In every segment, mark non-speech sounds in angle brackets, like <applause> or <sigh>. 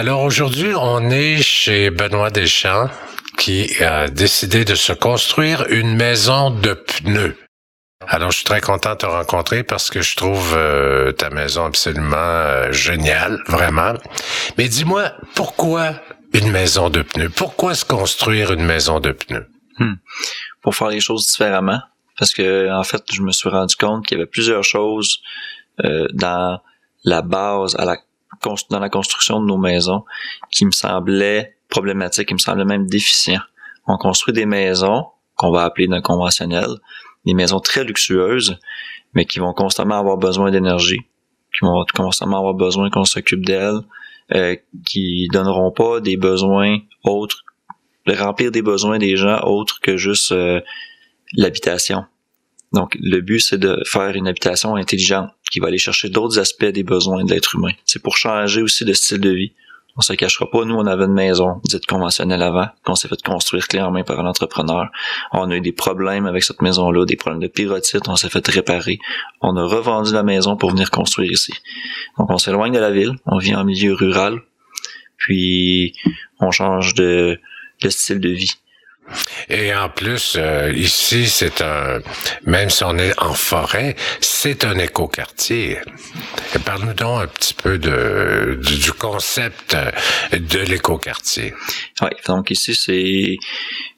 Alors aujourd'hui, on est chez Benoît Deschamps qui a décidé de se construire une maison de pneus. Alors, je suis très content de te rencontrer parce que je trouve euh, ta maison absolument euh, géniale, vraiment. Mais dis-moi, pourquoi une maison de pneus? Pourquoi se construire une maison de pneus? Hmm. Pour faire les choses différemment. Parce que, en fait, je me suis rendu compte qu'il y avait plusieurs choses euh, dans la base, à la, dans la construction de nos maisons qui me semblaient problématiques, qui me semblaient même déficients. On construit des maisons qu'on va appeler non conventionnelles, des maisons très luxueuses, mais qui vont constamment avoir besoin d'énergie, qui vont constamment avoir besoin qu'on s'occupe d'elles, euh, qui donneront pas des besoins autres, remplir des besoins des gens autres que juste euh, l'habitation. Donc, le but, c'est de faire une habitation intelligente qui va aller chercher d'autres aspects des besoins de l'être humain. C'est pour changer aussi de style de vie. On se cachera pas, nous, on avait une maison dite conventionnelle avant, qu'on s'est fait construire clé en main par un entrepreneur. On a eu des problèmes avec cette maison-là, des problèmes de pyrotite, on s'est fait réparer. On a revendu la maison pour venir construire ici. Donc, on s'éloigne de la ville, on vit en milieu rural, puis on change de, de style de vie. Et en plus, euh, ici, c'est un, même si on est en forêt, c'est un écoquartier. Parle-nous donc un petit peu de, du concept de l'écoquartier. Oui, donc ici, c'est, il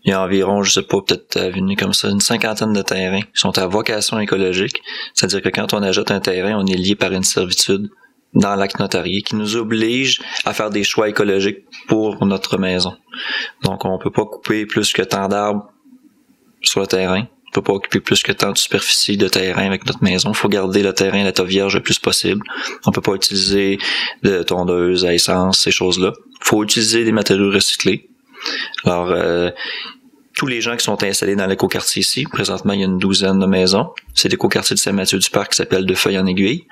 y a environ, je sais pas, peut-être venu comme ça, une cinquantaine de terrains qui sont à vocation écologique. C'est-à-dire que quand on ajoute un terrain, on est lié par une servitude dans l'acte notarié qui nous oblige à faire des choix écologiques pour notre maison. Donc, on peut pas couper plus que tant d'arbres sur le terrain. On peut pas occuper plus que tant de superficie de terrain avec notre maison. Il faut garder le terrain, l'état vierge le plus possible. On peut pas utiliser de tondeuse à essence, ces choses-là. Faut utiliser des matériaux recyclés. Alors, euh, tous les gens qui sont installés dans l'écoquartier ici, présentement il y a une douzaine de maisons, c'est l'écoquartier de Saint-Mathieu-du-Parc qui s'appelle De Feuilles en Aiguille.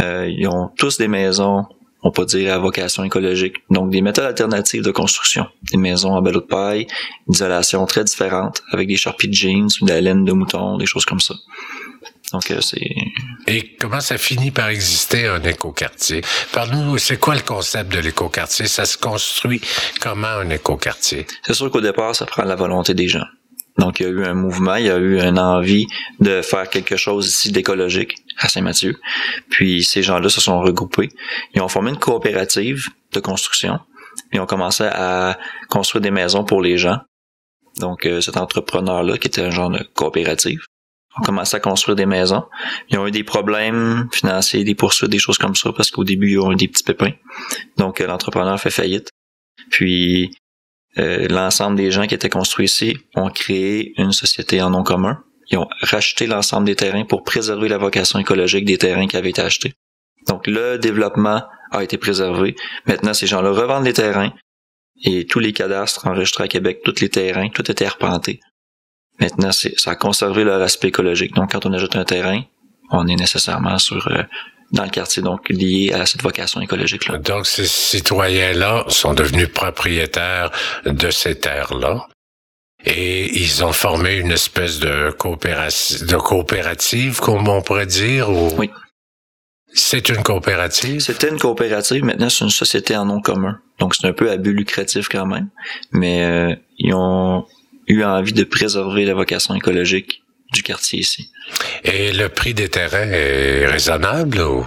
Euh, ils ont tous des maisons, on peut dire à vocation écologique, donc des méthodes alternatives de construction, des maisons en ballot de paille, d'isolation très différentes, avec des charpies de jeans, de la laine de mouton, des choses comme ça. Donc, euh, c'est... Et comment ça finit par exister un écoquartier? Parle-nous, c'est quoi le concept de l'écoquartier? Ça se construit comment un écoquartier? C'est sûr qu'au départ, ça prend la volonté des gens. Donc, il y a eu un mouvement, il y a eu une envie de faire quelque chose ici d'écologique à Saint-Mathieu. Puis, ces gens-là se sont regroupés. Ils ont formé une coopérative de construction. Ils ont commencé à construire des maisons pour les gens. Donc, euh, cet entrepreneur-là, qui était un genre de coopérative, ont commencé à construire des maisons. Ils ont eu des problèmes financiers, des poursuites, des choses comme ça, parce qu'au début, ils ont eu des petits pépins. Donc, euh, l'entrepreneur fait faillite. Puis, euh, l'ensemble des gens qui étaient construits ici ont créé une société en nom commun. Ils ont racheté l'ensemble des terrains pour préserver la vocation écologique des terrains qui avaient été achetés. Donc, le développement a été préservé. Maintenant, ces gens-là revendent les terrains et tous les cadastres enregistrés à Québec, tous les terrains, tout était arpenté. Maintenant, ça a conservé leur aspect écologique. Donc, quand on ajoute un terrain, on est nécessairement sur euh, dans le quartier, donc lié à cette vocation écologique-là. Donc, ces citoyens-là sont devenus propriétaires de ces terres-là. Et ils ont formé une espèce de coopérative, de coopérative, comme on pourrait dire, ou... Oui. C'est une coopérative? C'était une coopérative, maintenant c'est une société en nom commun. Donc c'est un peu à but lucratif quand même. Mais euh, ils ont eu envie de préserver la vocation écologique du quartier ici. Et le prix des terrains est raisonnable ou?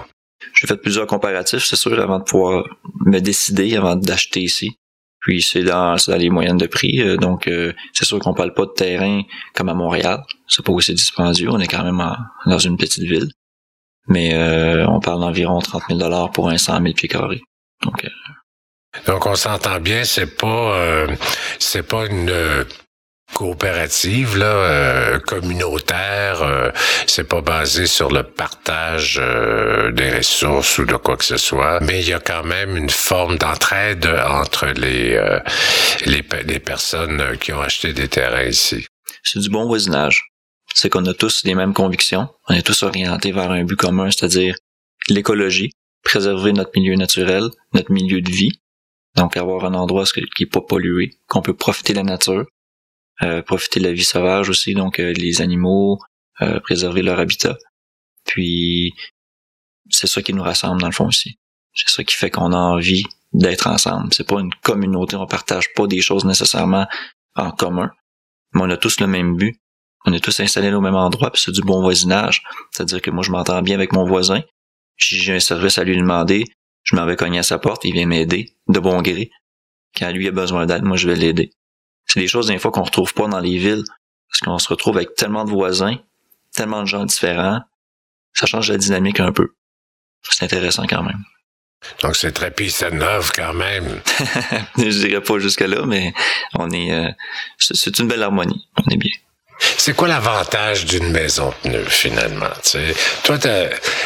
J'ai fait plusieurs comparatifs, c'est sûr, avant de pouvoir me décider, avant d'acheter ici. Puis c'est dans, dans, les moyennes de prix, euh, donc euh, c'est sûr qu'on parle pas de terrain comme à Montréal. C'est pas aussi dispendieux, on est quand même dans une petite ville. Mais euh, on parle d'environ 30 000 dollars pour un 100 000 pieds carrés. Donc, donc on s'entend bien, c'est pas c'est pas une coopérative là euh, communautaire euh, c'est pas basé sur le partage euh, des ressources ou de quoi que ce soit mais il y a quand même une forme d'entraide entre les, les les personnes qui ont acheté des terrains ici. C'est du bon voisinage. C'est qu'on a tous les mêmes convictions. On est tous orientés vers un but commun c'est-à-dire l'écologie préserver notre milieu naturel notre milieu de vie. Donc avoir un endroit qui est pas pollué qu'on peut profiter de la nature. euh, profiter de la vie sauvage aussi, donc euh, les animaux, euh, préserver leur habitat. Puis c'est ça qui nous rassemble dans le fond aussi. C'est ça qui fait qu'on a envie d'être ensemble. C'est pas une communauté, on partage pas des choses nécessairement en commun, mais on a tous le même but. On est tous installés au même endroit, puis c'est du bon voisinage. C'est-à-dire que moi, je m'entends bien avec mon voisin. Si j'ai un service à lui demander, je m'en vais cogner à sa porte, il vient m'aider, de bon gré. Quand lui a besoin d'aide, moi, je vais l'aider. C'est des choses, des fois, qu'on retrouve pas dans les villes, parce qu'on se retrouve avec tellement de voisins, tellement de gens différents, ça change la dynamique un peu. C'est intéressant quand même. Donc c'est très piste neuve quand même. <laughs> je dirais pas jusque là, mais on est, euh, c'est une belle harmonie. On est bien. C'est quoi l'avantage d'une maison neuve finalement sais? Toi,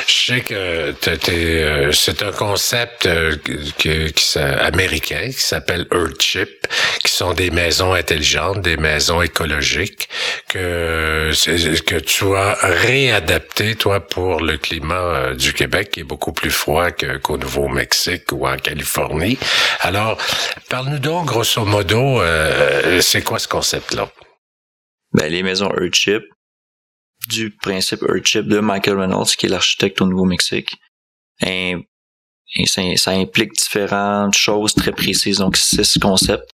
je sais que euh, c'est un concept euh, qui, américain qui s'appelle Earthship, qui sont des maisons intelligentes, des maisons écologiques que que tu as réadapté toi pour le climat euh, du Québec qui est beaucoup plus froid qu'au Nouveau-Mexique ou en Californie. Alors, parle-nous donc grosso modo, c'est quoi ce concept-là? Ben, les maisons Earthship, du principe Earthship de Michael Reynolds, qui est l'architecte au Nouveau-Mexique. Et, ça, implique différentes choses très précises, donc six concepts.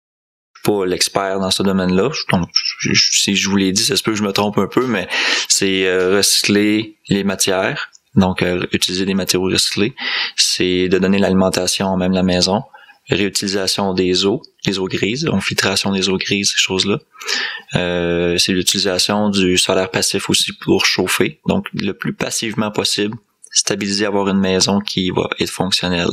Je suis pas l'expert dans ce domaine-là. Donc, si je vous l'ai dit, ça se peut que je me trompe un peu, mais c'est euh, recycler les matières, donc euh, utiliser des matériaux recyclés. C'est de donner l'alimentation même la maison réutilisation des eaux, les eaux grises, donc filtration des eaux grises, ces choses-là. Euh, c'est l'utilisation du solaire passif aussi pour chauffer, donc le plus passivement possible, stabiliser, avoir une maison qui va être fonctionnelle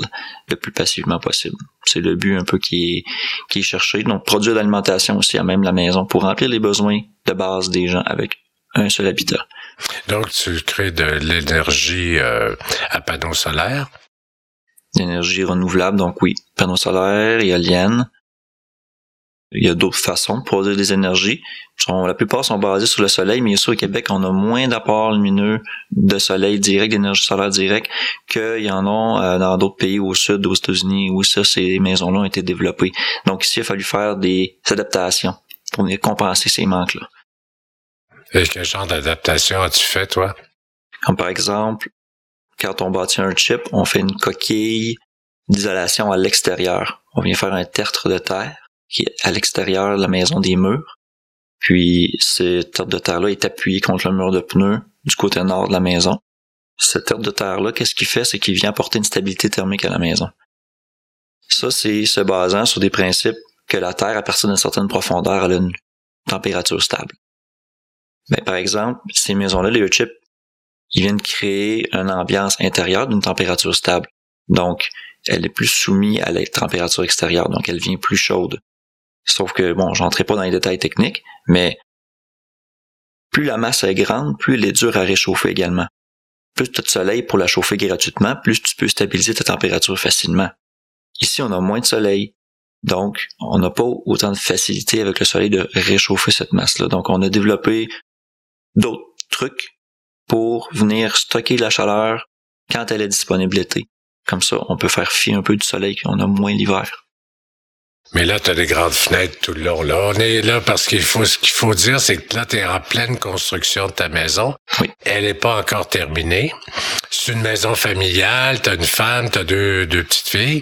le plus passivement possible. C'est le but un peu qui est, qui est cherché. Donc produire l'alimentation aussi à même la maison pour remplir les besoins de base des gens avec un seul habitat. Donc tu crées de l'énergie euh, à panneaux solaires? D'énergie renouvelable. Donc oui, panneaux solaires, éoliennes. Il y a d'autres façons de produire des énergies. la plupart sont basées sur le soleil, mais ici au Québec, on a moins d'apports lumineux de soleil direct, d'énergie solaire directe, qu'il y en a euh, dans d'autres pays au sud, aux États-Unis, où ça, ces maisons-là ont été développées. Donc ici, il a fallu faire des adaptations pour venir compenser ces manques-là. Et quel genre d'adaptation as-tu fait, toi? Comme par exemple, quand on bâtit un chip, on fait une coquille d'isolation à l'extérieur. On vient faire un tertre de terre qui est à l'extérieur de la maison des murs. Puis ce tertre de terre-là est appuyé contre le mur de pneus du côté nord de la maison. Ce tertre de terre-là, qu'est-ce qu'il fait? C'est qu'il vient apporter une stabilité thermique à la maison. Ça, c'est se basant sur des principes que la Terre, à partir d'une certaine profondeur, a une température stable. Mais par exemple, ces maisons-là, les chips, ils viennent créer une ambiance intérieure d'une température stable. Donc, elle est plus soumise à la température extérieure, donc elle vient plus chaude. Sauf que, bon, j'entrerai pas dans les détails techniques, mais plus la masse est grande, plus elle est dure à réchauffer également. Plus tu as de soleil pour la chauffer gratuitement, plus tu peux stabiliser ta température facilement. Ici, on a moins de soleil, donc on n'a pas autant de facilité avec le soleil de réchauffer cette masse-là. Donc, on a développé d'autres trucs pour venir stocker la chaleur quand elle est disponibilité. Comme ça, on peut faire fi un peu du soleil qu'on a moins l'hiver. Mais là, tu as des grandes fenêtres tout le long. Là, on est là parce qu'il faut ce qu'il faut dire, c'est que là, tu es en pleine construction de ta maison. Oui. Elle n'est pas encore terminée. C'est une maison familiale, tu as une femme, tu as deux, deux petites filles.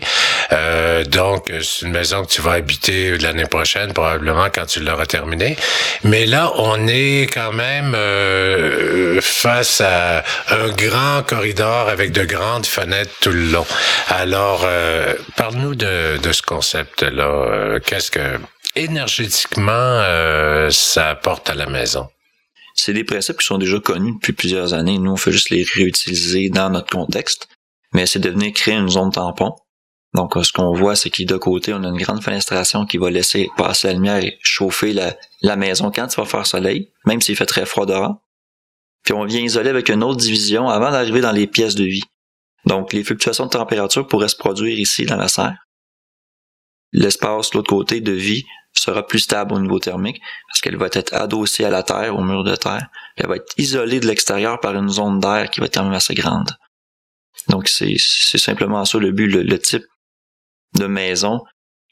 Euh, donc, c'est une maison que tu vas habiter l'année prochaine, probablement quand tu l'auras terminée. Mais là, on est quand même euh, face à un grand corridor avec de grandes fenêtres tout le long. Alors, euh, parle-nous de, de ce concept-là. Euh, qu'est-ce que énergétiquement euh, ça apporte à la maison? C'est des principes qui sont déjà connus depuis plusieurs années. Nous, on fait juste les réutiliser dans notre contexte. Mais c'est de venir créer une zone tampon. Donc, ce qu'on voit, c'est de côté, on a une grande fenestration qui va laisser passer la lumière et chauffer la, maison quand il va faire soleil, même s'il fait très froid dehors. Puis on vient isoler avec une autre division avant d'arriver dans les pièces de vie. Donc, les fluctuations de température pourraient se produire ici dans la serre l'espace de l'autre côté de vie sera plus stable au niveau thermique parce qu'elle va être adossée à la terre, au mur de terre. Elle va être isolée de l'extérieur par une zone d'air qui va être quand même assez grande. Donc c'est simplement ça le but, le, type de maison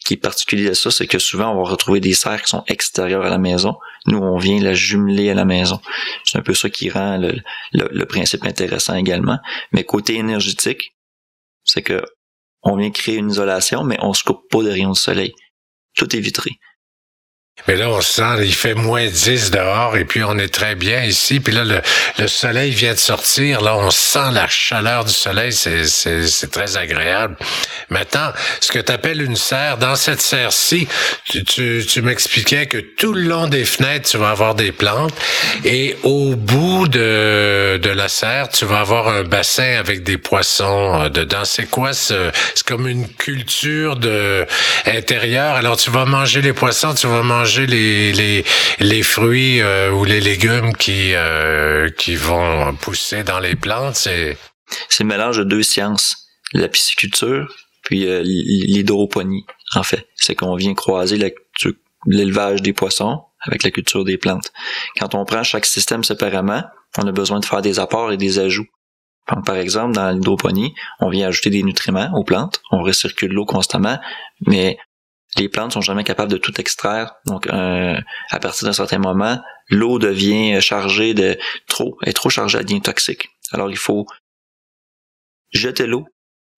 qui est particulier à ça, c'est que souvent on va retrouver des serres qui sont extérieures à la maison. Nous, on vient la jumeler à la maison. C'est un peu ça qui rend le, le principe intéressant également. Mais côté énergétique, c'est que on vient créer une isolation, mais on se coupe pas de rayons de soleil. Tout est vitré. Mais là, on sent, il fait moins 10 dehors et puis on est très bien ici. Puis là, le, le soleil vient de sortir. Là, on sent la chaleur du soleil. C'est, très agréable. Maintenant, ce que tu appelles une serre, dans cette serre-ci, tu, tu, tu m'expliquais que tout le long des fenêtres, tu vas avoir des plantes et au bout de, de la serre, tu vas avoir un bassin avec des poissons euh, dedans. C'est quoi ce, c'est comme une culture de intérieure? Alors, tu vas manger les poissons, tu vas manger les, les, les fruits euh, ou les légumes qui, euh, qui vont pousser dans les plantes? C'est le mélange de deux sciences, la pisciculture puis euh, l'hydroponie, en fait. C'est qu'on vient croiser l'élevage des poissons avec la culture des plantes. Quand on prend chaque système séparément, on a besoin de faire des apports et des ajouts. par exemple, dans l'hydroponie, on vient ajouter des nutriments aux plantes, on recircule l'eau constamment, mais les plantes sont jamais capables de tout extraire. Donc, euh, à partir d'un certain moment, l'eau devient chargée de trop, est trop chargée, elle devient toxique. Alors, il faut jeter l'eau,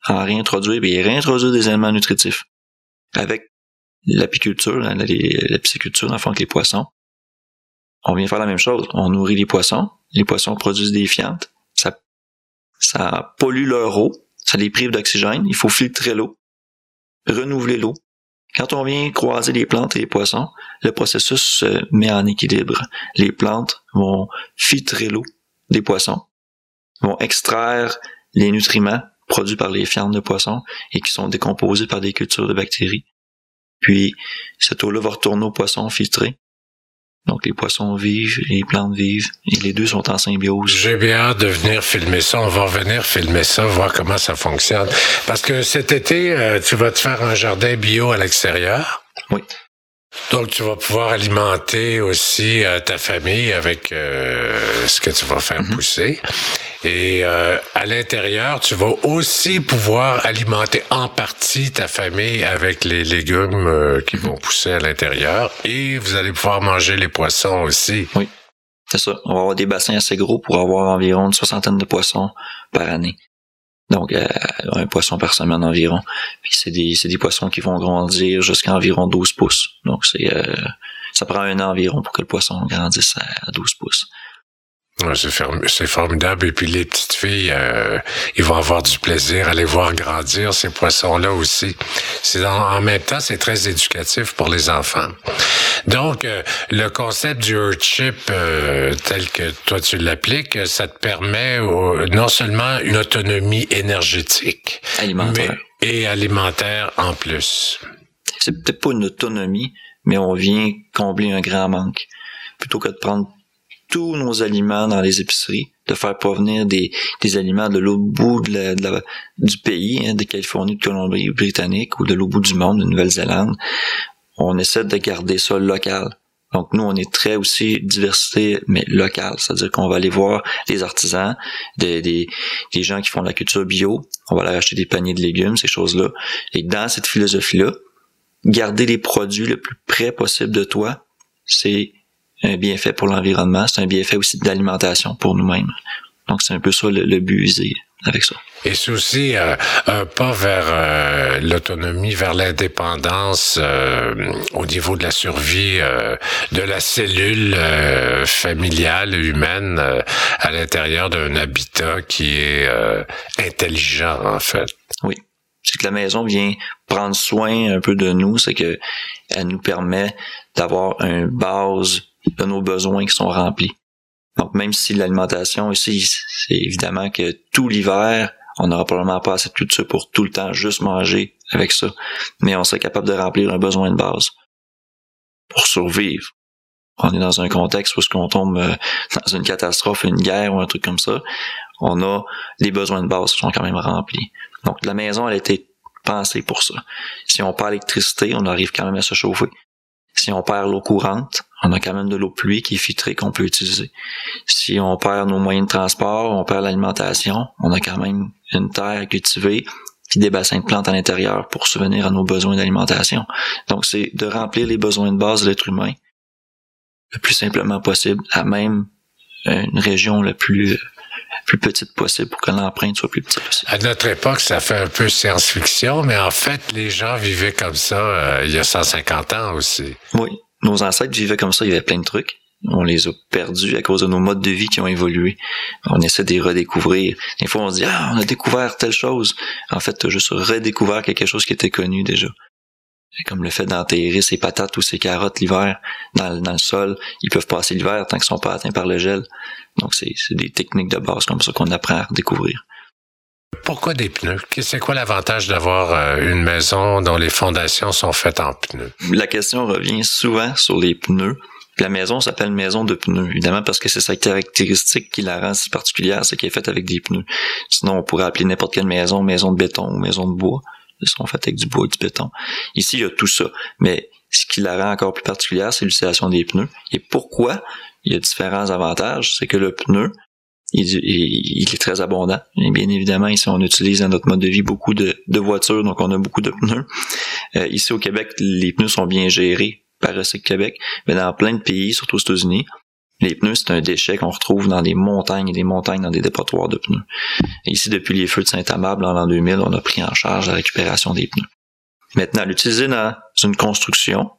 en réintroduire et réintroduire des éléments nutritifs. Avec l'apiculture, la, la, pisciculture, le fond, les poissons, on vient faire la même chose. On nourrit les poissons, les poissons produisent des fientes, ça, ça pollue leur eau, ça les prive d'oxygène, il faut filtrer l'eau, renouveler l'eau, quand on vient croiser les plantes et les poissons, le processus se met en équilibre. Les plantes vont filtrer l'eau des poissons, vont extraire les nutriments produits par les fientes de poissons et qui sont décomposés par des cultures de bactéries. Puis, cette eau-là va retourner aux poissons filtrés donc les poissons vivent, les plantes vivent, et les deux sont en symbiose. J'ai bien hâte de venir filmer ça. On va venir filmer ça, voir comment ça fonctionne. Parce que cet été, euh, tu vas te faire un jardin bio à l'extérieur. Oui. Donc, tu vas pouvoir alimenter aussi euh, ta famille avec euh, ce que tu vas faire mm-hmm. pousser. Et euh, à l'intérieur, tu vas aussi pouvoir alimenter en partie ta famille avec les légumes qui vont pousser à l'intérieur. Et vous allez pouvoir manger les poissons aussi. Oui, c'est ça. On va avoir des bassins assez gros pour avoir environ une soixantaine de poissons par année. Donc, euh, un poisson par semaine environ. C'est des, des poissons qui vont grandir jusqu'à environ 12 pouces. Donc, c'est euh, ça prend un an environ pour que le poisson grandisse à 12 pouces. Ouais, c'est formidable. Et puis les petites filles, euh, ils vont avoir du plaisir à les voir grandir, ces poissons-là aussi. C'est en, même temps, c'est très éducatif pour les enfants. Donc, euh, le concept du Earthship, euh, tel que toi tu l'appliques, ça te permet non seulement une autonomie énergétique, alimentaire. et alimentaire en plus. C'est peut-être pas une autonomie, mais on vient combler un grand manque. Plutôt que de prendre tous nos aliments dans les épiceries, de faire provenir des, des aliments de l'autre bout de du pays, hein, de Californie, de Colombie-Britannique ou de l'autre bout du monde, de Nouvelle-Zélande. On essaie de garder ça local. Donc nous, on est très aussi diversité, mais locale. C'est-à-dire qu'on va aller voir les artisans, des, des, des, gens qui font la culture bio. On va aller acheter des paniers de légumes, ces choses-là. Et dans cette philosophie-là, garder les produits le plus près possible de toi, c'est un bienfait pour l'environnement, c'est un bienfait aussi d'alimentation pour nous-mêmes. Donc c'est un peu ça le, but avec ça. Et c'est aussi euh, un pas vers euh, l'autonomie, vers l'indépendance euh, au niveau de la survie de la cellule familiale humaine à l'intérieur d'un habitat qui est intelligent en fait. Oui. C'est que la maison vient prendre soin un peu de nous, c'est que elle nous permet d'avoir une base de nos besoins qui sont remplis. Donc même si l'alimentation ici, c'est évidemment que tout l'hiver, on n'aura probablement pas assez de tout ça pour tout le temps juste manger avec ça. Mais on serait capable de remplir un besoin de base pour survivre. On est dans un contexte où ce qu'on tombe euh, <laughs> dans une catastrophe, une guerre ou un truc comme ça, on a les besoins de base qui sont quand même remplis. Donc la maison, elle a été pensée pour ça. Si on perd l'électricité, on arrive quand même à se chauffer. Si on perd l'eau courante, on a quand même de l'eau de pluie qui est filtrée qu'on peut utiliser. Si on perd nos moyens de transport, on perd l'alimentation, on a quand même une terre à cultiver, puis des bassins de plantes à l'intérieur pour subvenir à nos besoins d'alimentation. Donc c'est de remplir les besoins de base de l'être humain le plus simplement possible, à même une région la plus plus petite possible pour que l'empreinte soit plus petite possible. À notre époque, ça fait un peu science-fiction, mais en fait, les gens vivaient comme ça euh, il y a 150 ans aussi. Oui, nos ancêtres vivaient comme ça, il y avait plein de trucs. On les a perdus à cause de nos modes de vie qui ont évolué. On essaie de les redécouvrir. Des fois, on se dit, ah, on a découvert telle chose. En fait, tu as juste redécouvert quelque chose qui était connu déjà. Comme le fait d'enterrer ses patates ou ses carottes l'hiver dans, dans, le sol. Ils peuvent passer l'hiver tant qu'ils sont pas atteints par le gel. Donc, c'est des techniques de base comme ça qu'on apprend à redécouvrir. Pourquoi des pneus? C'est quoi l'avantage d'avoir euh, une maison dont les fondations sont faites en pneus? La question revient souvent sur les pneus. La maison s'appelle maison de pneus, évidemment, parce que c'est sa caractéristique qui la rend si particulière, c'est qu'elle est faite avec des pneus. Sinon, on pourrait appeler n'importe quelle maison maison de béton ou maison de bois. Ils sont faites avec du bois et du béton. Ici, il y a tout ça. Mais ce qui la rend encore plus particulière, c'est l'utilisation des pneus. Et pourquoi? Il y a différents avantages? C'est que le pneu, il, est très abondant. Bien évidemment, ici, on utilise dans notre mode de vie beaucoup de, voitures, donc on a beaucoup de pneus. Euh, ici au Québec, les pneus sont bien gérés par Recycle Québec, mais dans plein de pays, surtout aux États-Unis, les pneus, c'est un déchet qu'on retrouve dans des montagnes et des montagnes dans des dépotoirs de pneus. Ici, depuis les feux de Saint-Amable en l'an 2000, on a pris en charge la récupération des pneus. Maintenant, l'utiliser dans une construction,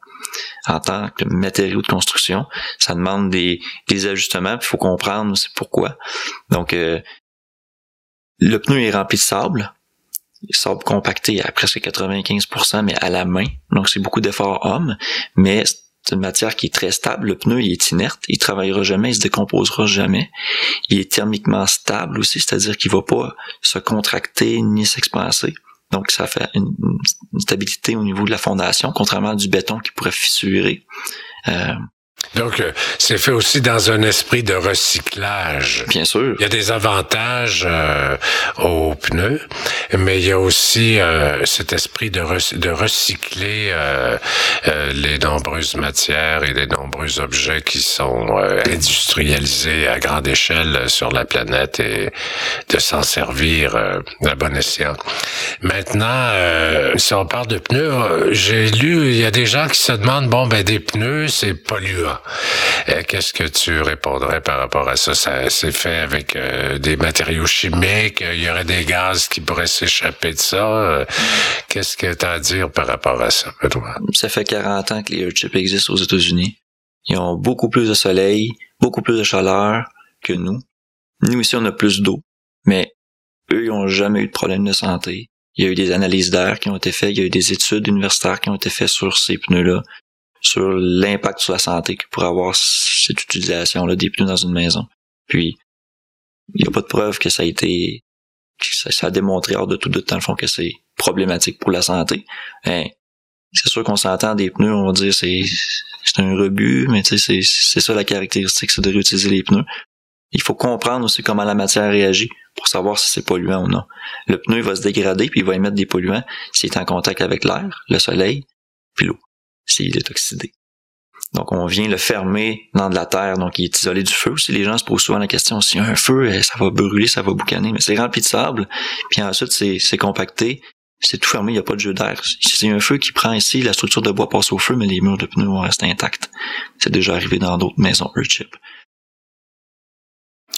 en tant que matériau de construction. Ça demande des, des ajustements, il faut comprendre pourquoi. Donc, euh, le pneu est rempli de sable, sable compacté à presque 95%, mais à la main. Donc, c'est beaucoup d'efforts hommes, mais c'est une matière qui est très stable. Le pneu, il est inerte, il travaillera jamais, il se décomposera jamais. Il est thermiquement stable aussi, c'est-à-dire qu'il va pas se contracter ni s'expanser. Donc, ça fait une, stabilité au niveau de la fondation, contrairement à du béton qui pourrait fissurer. Euh, donc, euh, c'est fait aussi dans un esprit de recyclage. Bien sûr. Il y a des avantages euh, aux pneus, mais il y a aussi euh, cet esprit de, de recycler les nombreuses matières et les nombreux objets qui sont industrialisés à grande échelle sur la planète et de s'en servir à bon escient. Maintenant, si on parle de pneus, j'ai lu, il y a des gens qui se demandent, bon, ben des pneus, c'est polluant. Euh, qu'est-ce que tu répondrais par rapport à ça? Ça c'est fait avec euh, des matériaux chimiques, il y aurait des gaz qui pourraient s'échapper de ça. Euh, qu'est-ce que tu as à dire par rapport à ça, Benoît? Ça fait 40 ans que les chips existent aux États-Unis. Ils ont beaucoup plus de soleil, beaucoup plus de chaleur que nous. Nous ici, on a plus d'eau, mais eux, ils n'ont jamais eu de problème de santé. Il y a eu des analyses d'air qui ont été faites, il y a eu des études universitaires qui ont été faites sur ces pneus-là sur l'impact sur la santé que pourrait avoir cette utilisation-là des pneus dans une maison. Puis, il n'y a pas de preuve que ça a été, que ça, a démontré hors de tout de temps, le fond, que c'est problématique pour la santé. Hein, c'est sûr qu'on s'entend des pneus, on va dire c'est c'est un rebut, mais tu sais, c'est ça la caractéristique, c'est de réutiliser les pneus. Il faut comprendre aussi comment la matière réagit pour savoir si c'est polluant ou non. Le pneu va se dégrader puis il va émettre des polluants s'il est en contact avec l'air, le soleil, puis l'eau s'il est oxydé. Donc, on vient le fermer dans de la terre, donc il est isolé du feu. Si les gens se posent souvent la question, s'il y a un feu, eh, ça va brûler, ça va boucaner, mais c'est rempli de sable, puis ensuite c'est compacté, c'est tout fermé, il n'y a pas de jeu d'air. Si c'est un feu qui prend ici, la structure de bois passe au feu, mais les murs de pneus vont rester intacts. C'est déjà arrivé dans d'autres maisons.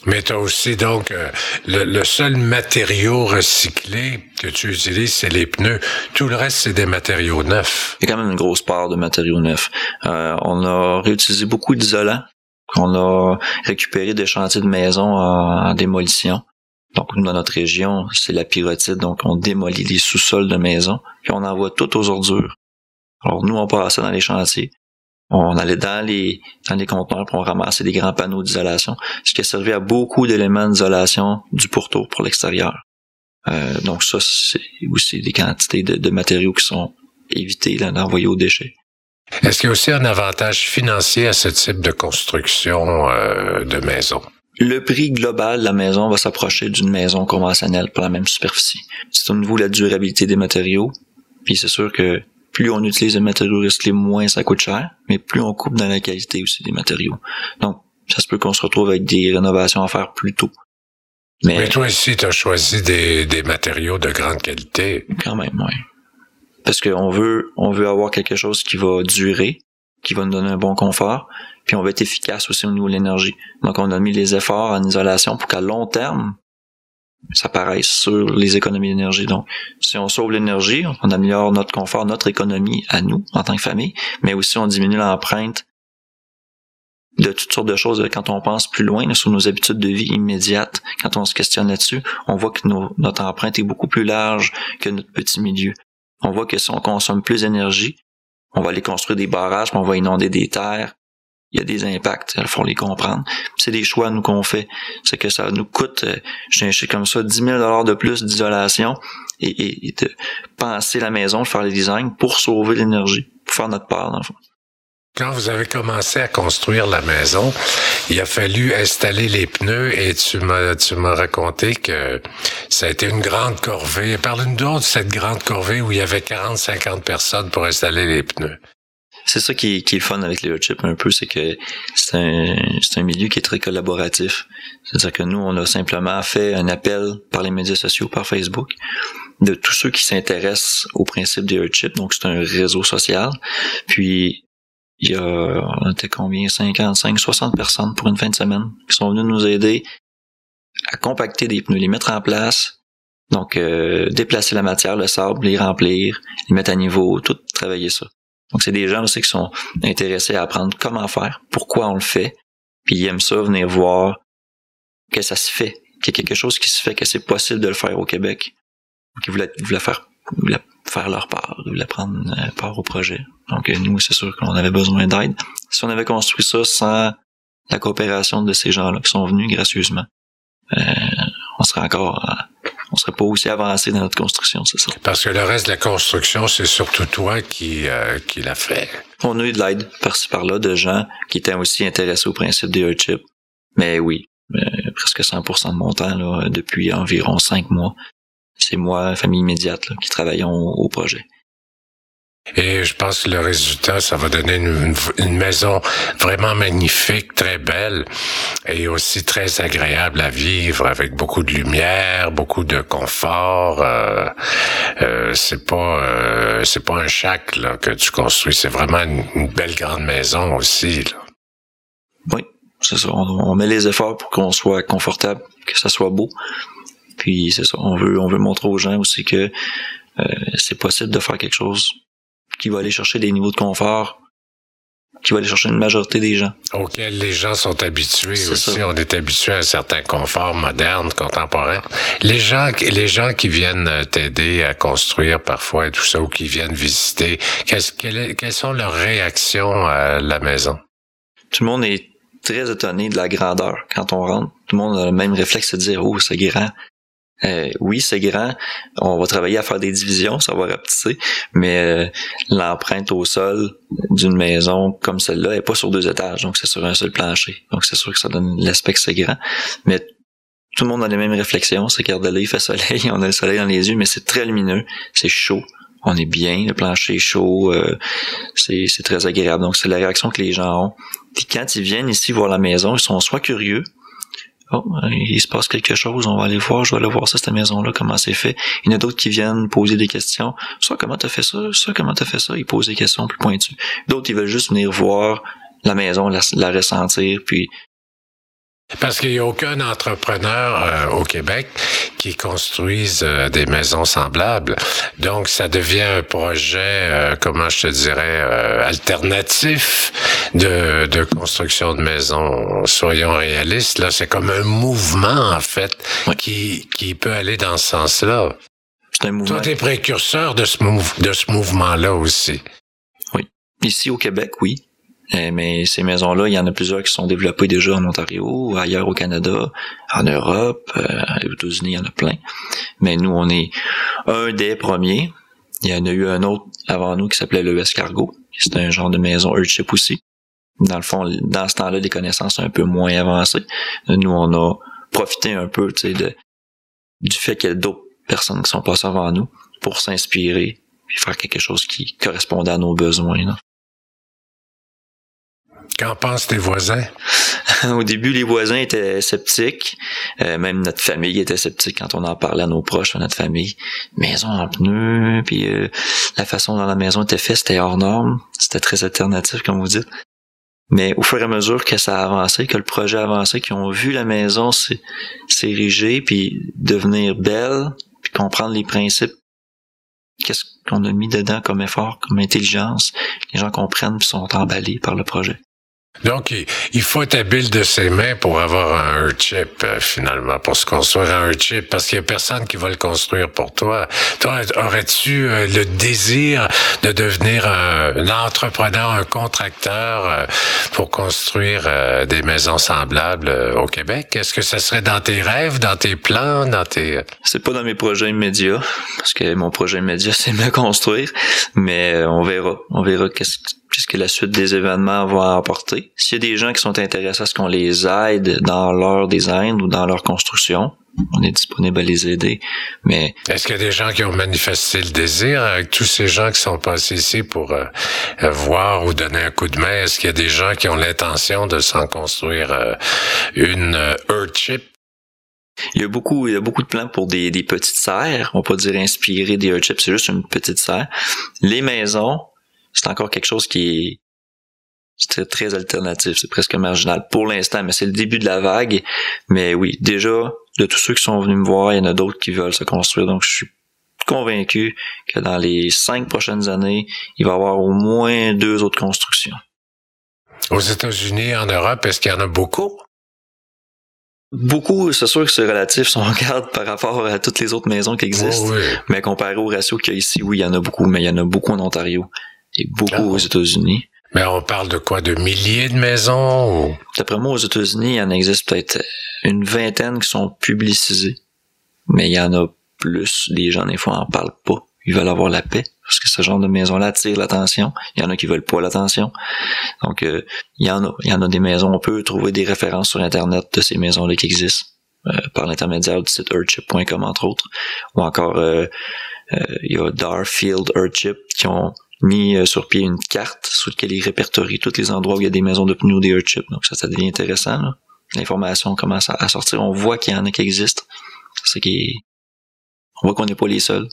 Mais tu as aussi donc euh, le, seul matériau recyclé que tu utilises, c'est les pneus. Tout le reste, c'est des matériaux neufs. Il y a quand même une grosse part de matériaux neufs. Euh, on a réutilisé beaucoup d'isolants qu'on a récupéré des chantiers de maisons en, démolition. Donc, dans notre région, c'est la pyrotide. Donc, on démolit les sous-sols de maisons, puis on envoie tout aux ordures. Alors, nous, on passe ça dans les chantiers on allait dans les dans les conteneurs pour ramasser des grands panneaux d'isolation, ce qui a servi à beaucoup d'éléments d'isolation du pourtour pour l'extérieur. Euh, donc ça, c'est aussi des quantités de, matériaux qui sont évités d'envoyer aux déchets. Est-ce qu'il y a aussi un avantage financier à ce type de construction euh, de maison? Le prix global de la maison va s'approcher d'une maison conventionnelle pour la même superficie. C'est au niveau de la durabilité des matériaux. Puis c'est sûr que plus on utilise de matériaux recyclés, moins ça coûte cher, mais plus on coupe dans la qualité aussi des matériaux. Donc, ça se peut qu'on se retrouve avec des rénovations à faire plus tôt. Mais, toi ici, tu as choisi des, des matériaux de grande qualité. Quand même, oui. Parce qu'on veut, on veut avoir quelque chose qui va durer, qui va nous donner un bon confort, puis on va être efficace aussi au niveau de l'énergie. Donc on a mis les efforts en isolation pour qu'à long terme, ça paraisse sur les économies d'énergie. Donc, si on sauve l'énergie, on améliore notre confort, notre économie à nous en tant que famille, mais aussi on diminue l'empreinte de toutes sortes de choses. Quand on pense plus loin sur nos habitudes de vie immédiates, quand on se questionne là-dessus, on voit que notre empreinte est beaucoup plus large que notre petit milieu. On voit que si on consomme plus d'énergie, on va aller construire des barrages, on va inonder des terres. Il y a des impacts, il faut les comprendre. C'est des choix nous qu'on fait. C'est que ça nous coûte, euh, je sais comme ça, 10 000 dollars de plus d'isolation et, de penser la maison, de faire les designs pour sauver l'énergie, pour faire notre part dans le fond. Quand vous avez commencé à construire la maison, il a fallu installer les pneus et tu m'as tu m'as raconté que ça a été une grande corvée. Parle-nous de cette grande corvée où il y avait 40 50 personnes pour installer les pneus. C'est ça qui, qui est fun avec les chips un peu, c'est que c'est un, un milieu qui est très collaboratif. C'est-à-dire que nous, on a simplement fait un appel par les médias sociaux, par Facebook, de tous ceux qui s'intéressent au principe des chips. Donc, c'est un réseau social. Puis, il y a, on était combien, 55, 60 personnes pour une fin de semaine qui sont venues nous aider à compacter des pneus, les mettre en place, donc euh, déplacer la matière, le sable, les remplir, les mettre à niveau, tout travailler ça. Donc c'est des gens aussi qui sont intéressés à apprendre comment faire, pourquoi on le fait, puis ils aiment ça venir voir que ça se fait, qu'il y a quelque chose qui se fait, que c'est possible de le faire au Québec. Donc ils voulaient, voulaient faire, voulaient faire leur part, voulaient prendre euh, part au projet. Donc euh, nous, c'est sûr qu'on avait besoin d'aide. Si on avait construit ça sans la coopération de ces gens-là qui sont venus gracieusement, euh, on serait encore serait pas aussi avancé dans notre construction, c'est ça. Parce que le reste de la construction, c'est surtout toi qui, qui l'a fait. On a eu de l'aide par-ci par-là de gens qui étaient aussi intéressés au principe des chips. Mais oui, presque 100% de mon temps là, depuis environ cinq mois. C'est moi, famille immédiate, là, qui travaillons au projet. Et je pense que le résultat, ça va donner une, maison vraiment magnifique, très belle et aussi très agréable à vivre avec beaucoup de lumière, beaucoup de confort. Euh, euh, c'est pas euh, c'est pas un chac là, que tu construis, c'est vraiment une, belle grande maison aussi. Là. Oui, c'est ça. On, met les efforts pour qu'on soit confortable, que ça soit beau. Puis c'est ça. On veut on veut montrer aux gens aussi que c'est possible de faire quelque chose qui va aller chercher des niveaux de confort qui va aller chercher une majorité des gens. Auxquels les gens sont habitués aussi. On est habitué à un certain confort moderne, contemporain. Les gens, les gens qui viennent t'aider à construire parfois et tout ça, ou qui viennent visiter, quelles sont leurs réactions à la maison? Tout le monde est très étonné de la grandeur quand on rentre. Tout le monde a le même réflexe de dire, oh, c'est grand. Euh, oui, c'est grand. On va travailler à faire des divisions, ça va rapetisser, mais euh, l'empreinte au sol d'une maison comme celle-là est pas sur deux étages, donc c'est sur un seul plancher. Donc c'est sûr que ça donne l'aspect que c'est grand. Mais tout le monde a les mêmes réflexions. C'est regardez il fait soleil, <laughs> on a le soleil dans les yeux, mais c'est très lumineux, c'est chaud. On est bien, le plancher est chaud, euh, c'est très agréable. Donc c'est la réaction que les gens ont. Puis quand ils viennent ici voir la maison, ils sont soit curieux, oh, il se passe quelque chose, on va aller voir, je vais aller voir ça, cette maison-là, comment c'est fait. Il y en a d'autres qui viennent poser des questions. Soit comment t'as fait ça, soit comment t'as fait ça, ils posent des questions plus pointues. D'autres, ils veulent juste venir voir la maison, la ressentir, puis parce qu'il n'y a aucun entrepreneur euh, au Québec qui construise euh, des maisons semblables. Donc, ça devient un projet, euh, comment je te dirais, alternatif de, de construction de maisons. Soyons réalistes, là, c'est comme un mouvement, en fait, qui, qui peut aller dans ce sens-là. C'est un mouvement. Toi, t'es précurseur de ce, de ce mouvement-là aussi. Oui. Ici au Québec, oui. Euh, mais ces maisons-là, il y en a plusieurs qui sont développées déjà en Ontario, ailleurs au Canada, en Europe, euh, aux États-Unis, il y en a plein. Mais nous, on est un des premiers. Il y en a eu un autre avant nous qui s'appelait le Cargo. C'est un genre de maison Earthship aussi. Dans le fond, dans ce temps-là, les connaissances sont un peu moins avancées. Nous, on a profité un peu, de, du fait qu'il y a d'autres personnes qui sont passées avant nous pour s'inspirer et faire quelque chose qui correspondait à nos besoins. Là. Qu'en pensent tes voisins? <laughs> Au début, les voisins étaient sceptiques. Euh, même notre famille était sceptique quand on en parlait à nos proches, à notre famille. Maison en pneus, puis euh, la façon dont la maison était faite, c'était hors norme. C'était très alternatif, comme vous dites. Mais au fur et à mesure que ça a avancé, que le projet a avancé, qu'ils ont vu la maison s'ériger, puis devenir belle, puis comprendre les principes, qu'est-ce qu'on a mis dedans comme effort, comme intelligence, les gens comprennent et sont emballés par le projet. Donc, il faut être habile de ses mains pour avoir un chip, euh, finalement, pour se construire un chip, parce qu'il y a personne qui va le construire pour toi. Toi, aurais-tu euh, le désir de devenir un, entrepreneur, un contracteur euh, pour construire des maisons semblables au Québec? Est-ce que ça serait dans tes rêves, dans tes plans, dans tes... C'est pas dans mes projets immédiats, parce que mon projet immédiat, <laughs> c'est me construire, mais on verra. On verra qu'est-ce qu'est-ce que la suite des événements va apporter. S'il y a des gens qui sont intéressés à ce qu'on les aide dans leur design ou dans leur construction, on est disponible à les aider. Mais est-ce qu'il y a des gens qui ont manifesté le désir avec tous ces gens qui sont passés ici pour euh, euh, voir ou donner un coup de main? Est-ce qu'il y a des gens qui ont l'intention de s'en construire euh, une Earthship il y a beaucoup, il y a beaucoup de plans pour des, des petites serres. On peut pas dire inspiré des Earthships, c'est juste une petite serre. Les maisons, c'est encore quelque chose qui est très, très alternatif, c'est presque marginal pour l'instant, mais c'est le début de la vague. Mais oui, déjà, de tous ceux qui sont venus me voir, il y en a d'autres qui veulent se construire, donc je suis convaincu que dans les cinq prochaines années, il va y avoir au moins deux autres constructions. Aux États-Unis, en Europe, est-ce qu'il y en a beaucoup? Beaucoup, c'est sûr que c'est relatif <laughs> si on regarde par rapport à toutes les autres maisons qui existent. Mais comparé au ratio qu'il y a ici, oui, il y en a beaucoup, mais il y en a beaucoup en Ontario et beaucoup ah aux États-Unis. Mais on parle de quoi? De milliers de maisons? D'après moi, aux États-Unis, il y en existe peut-être une vingtaine qui sont publicisées. Mais il y en a plus. Les gens, des fois, en parlent pas. Ils veulent avoir la paix. Parce que ce genre de maison-là attire l'attention. Il y en a qui veulent pas l'attention. Donc, euh, il y en a. Il y en a des maisons. On peut trouver des références sur Internet de ces maisons-là qui existent. Euh, par l'intermédiaire du site earthship.com, entre autres. Ou encore, euh, il y a Darfield Earthship qui ont mis euh, sur pied une carte sur laquelle il répertorie tous les endroits où il y a des maisons de pneus des Earthship. Donc ça, ça devient intéressant. L'information commence à, sortir. On voit qu'il y en a qui existent. C'est qui on voit qu'on n'est pas les seuls.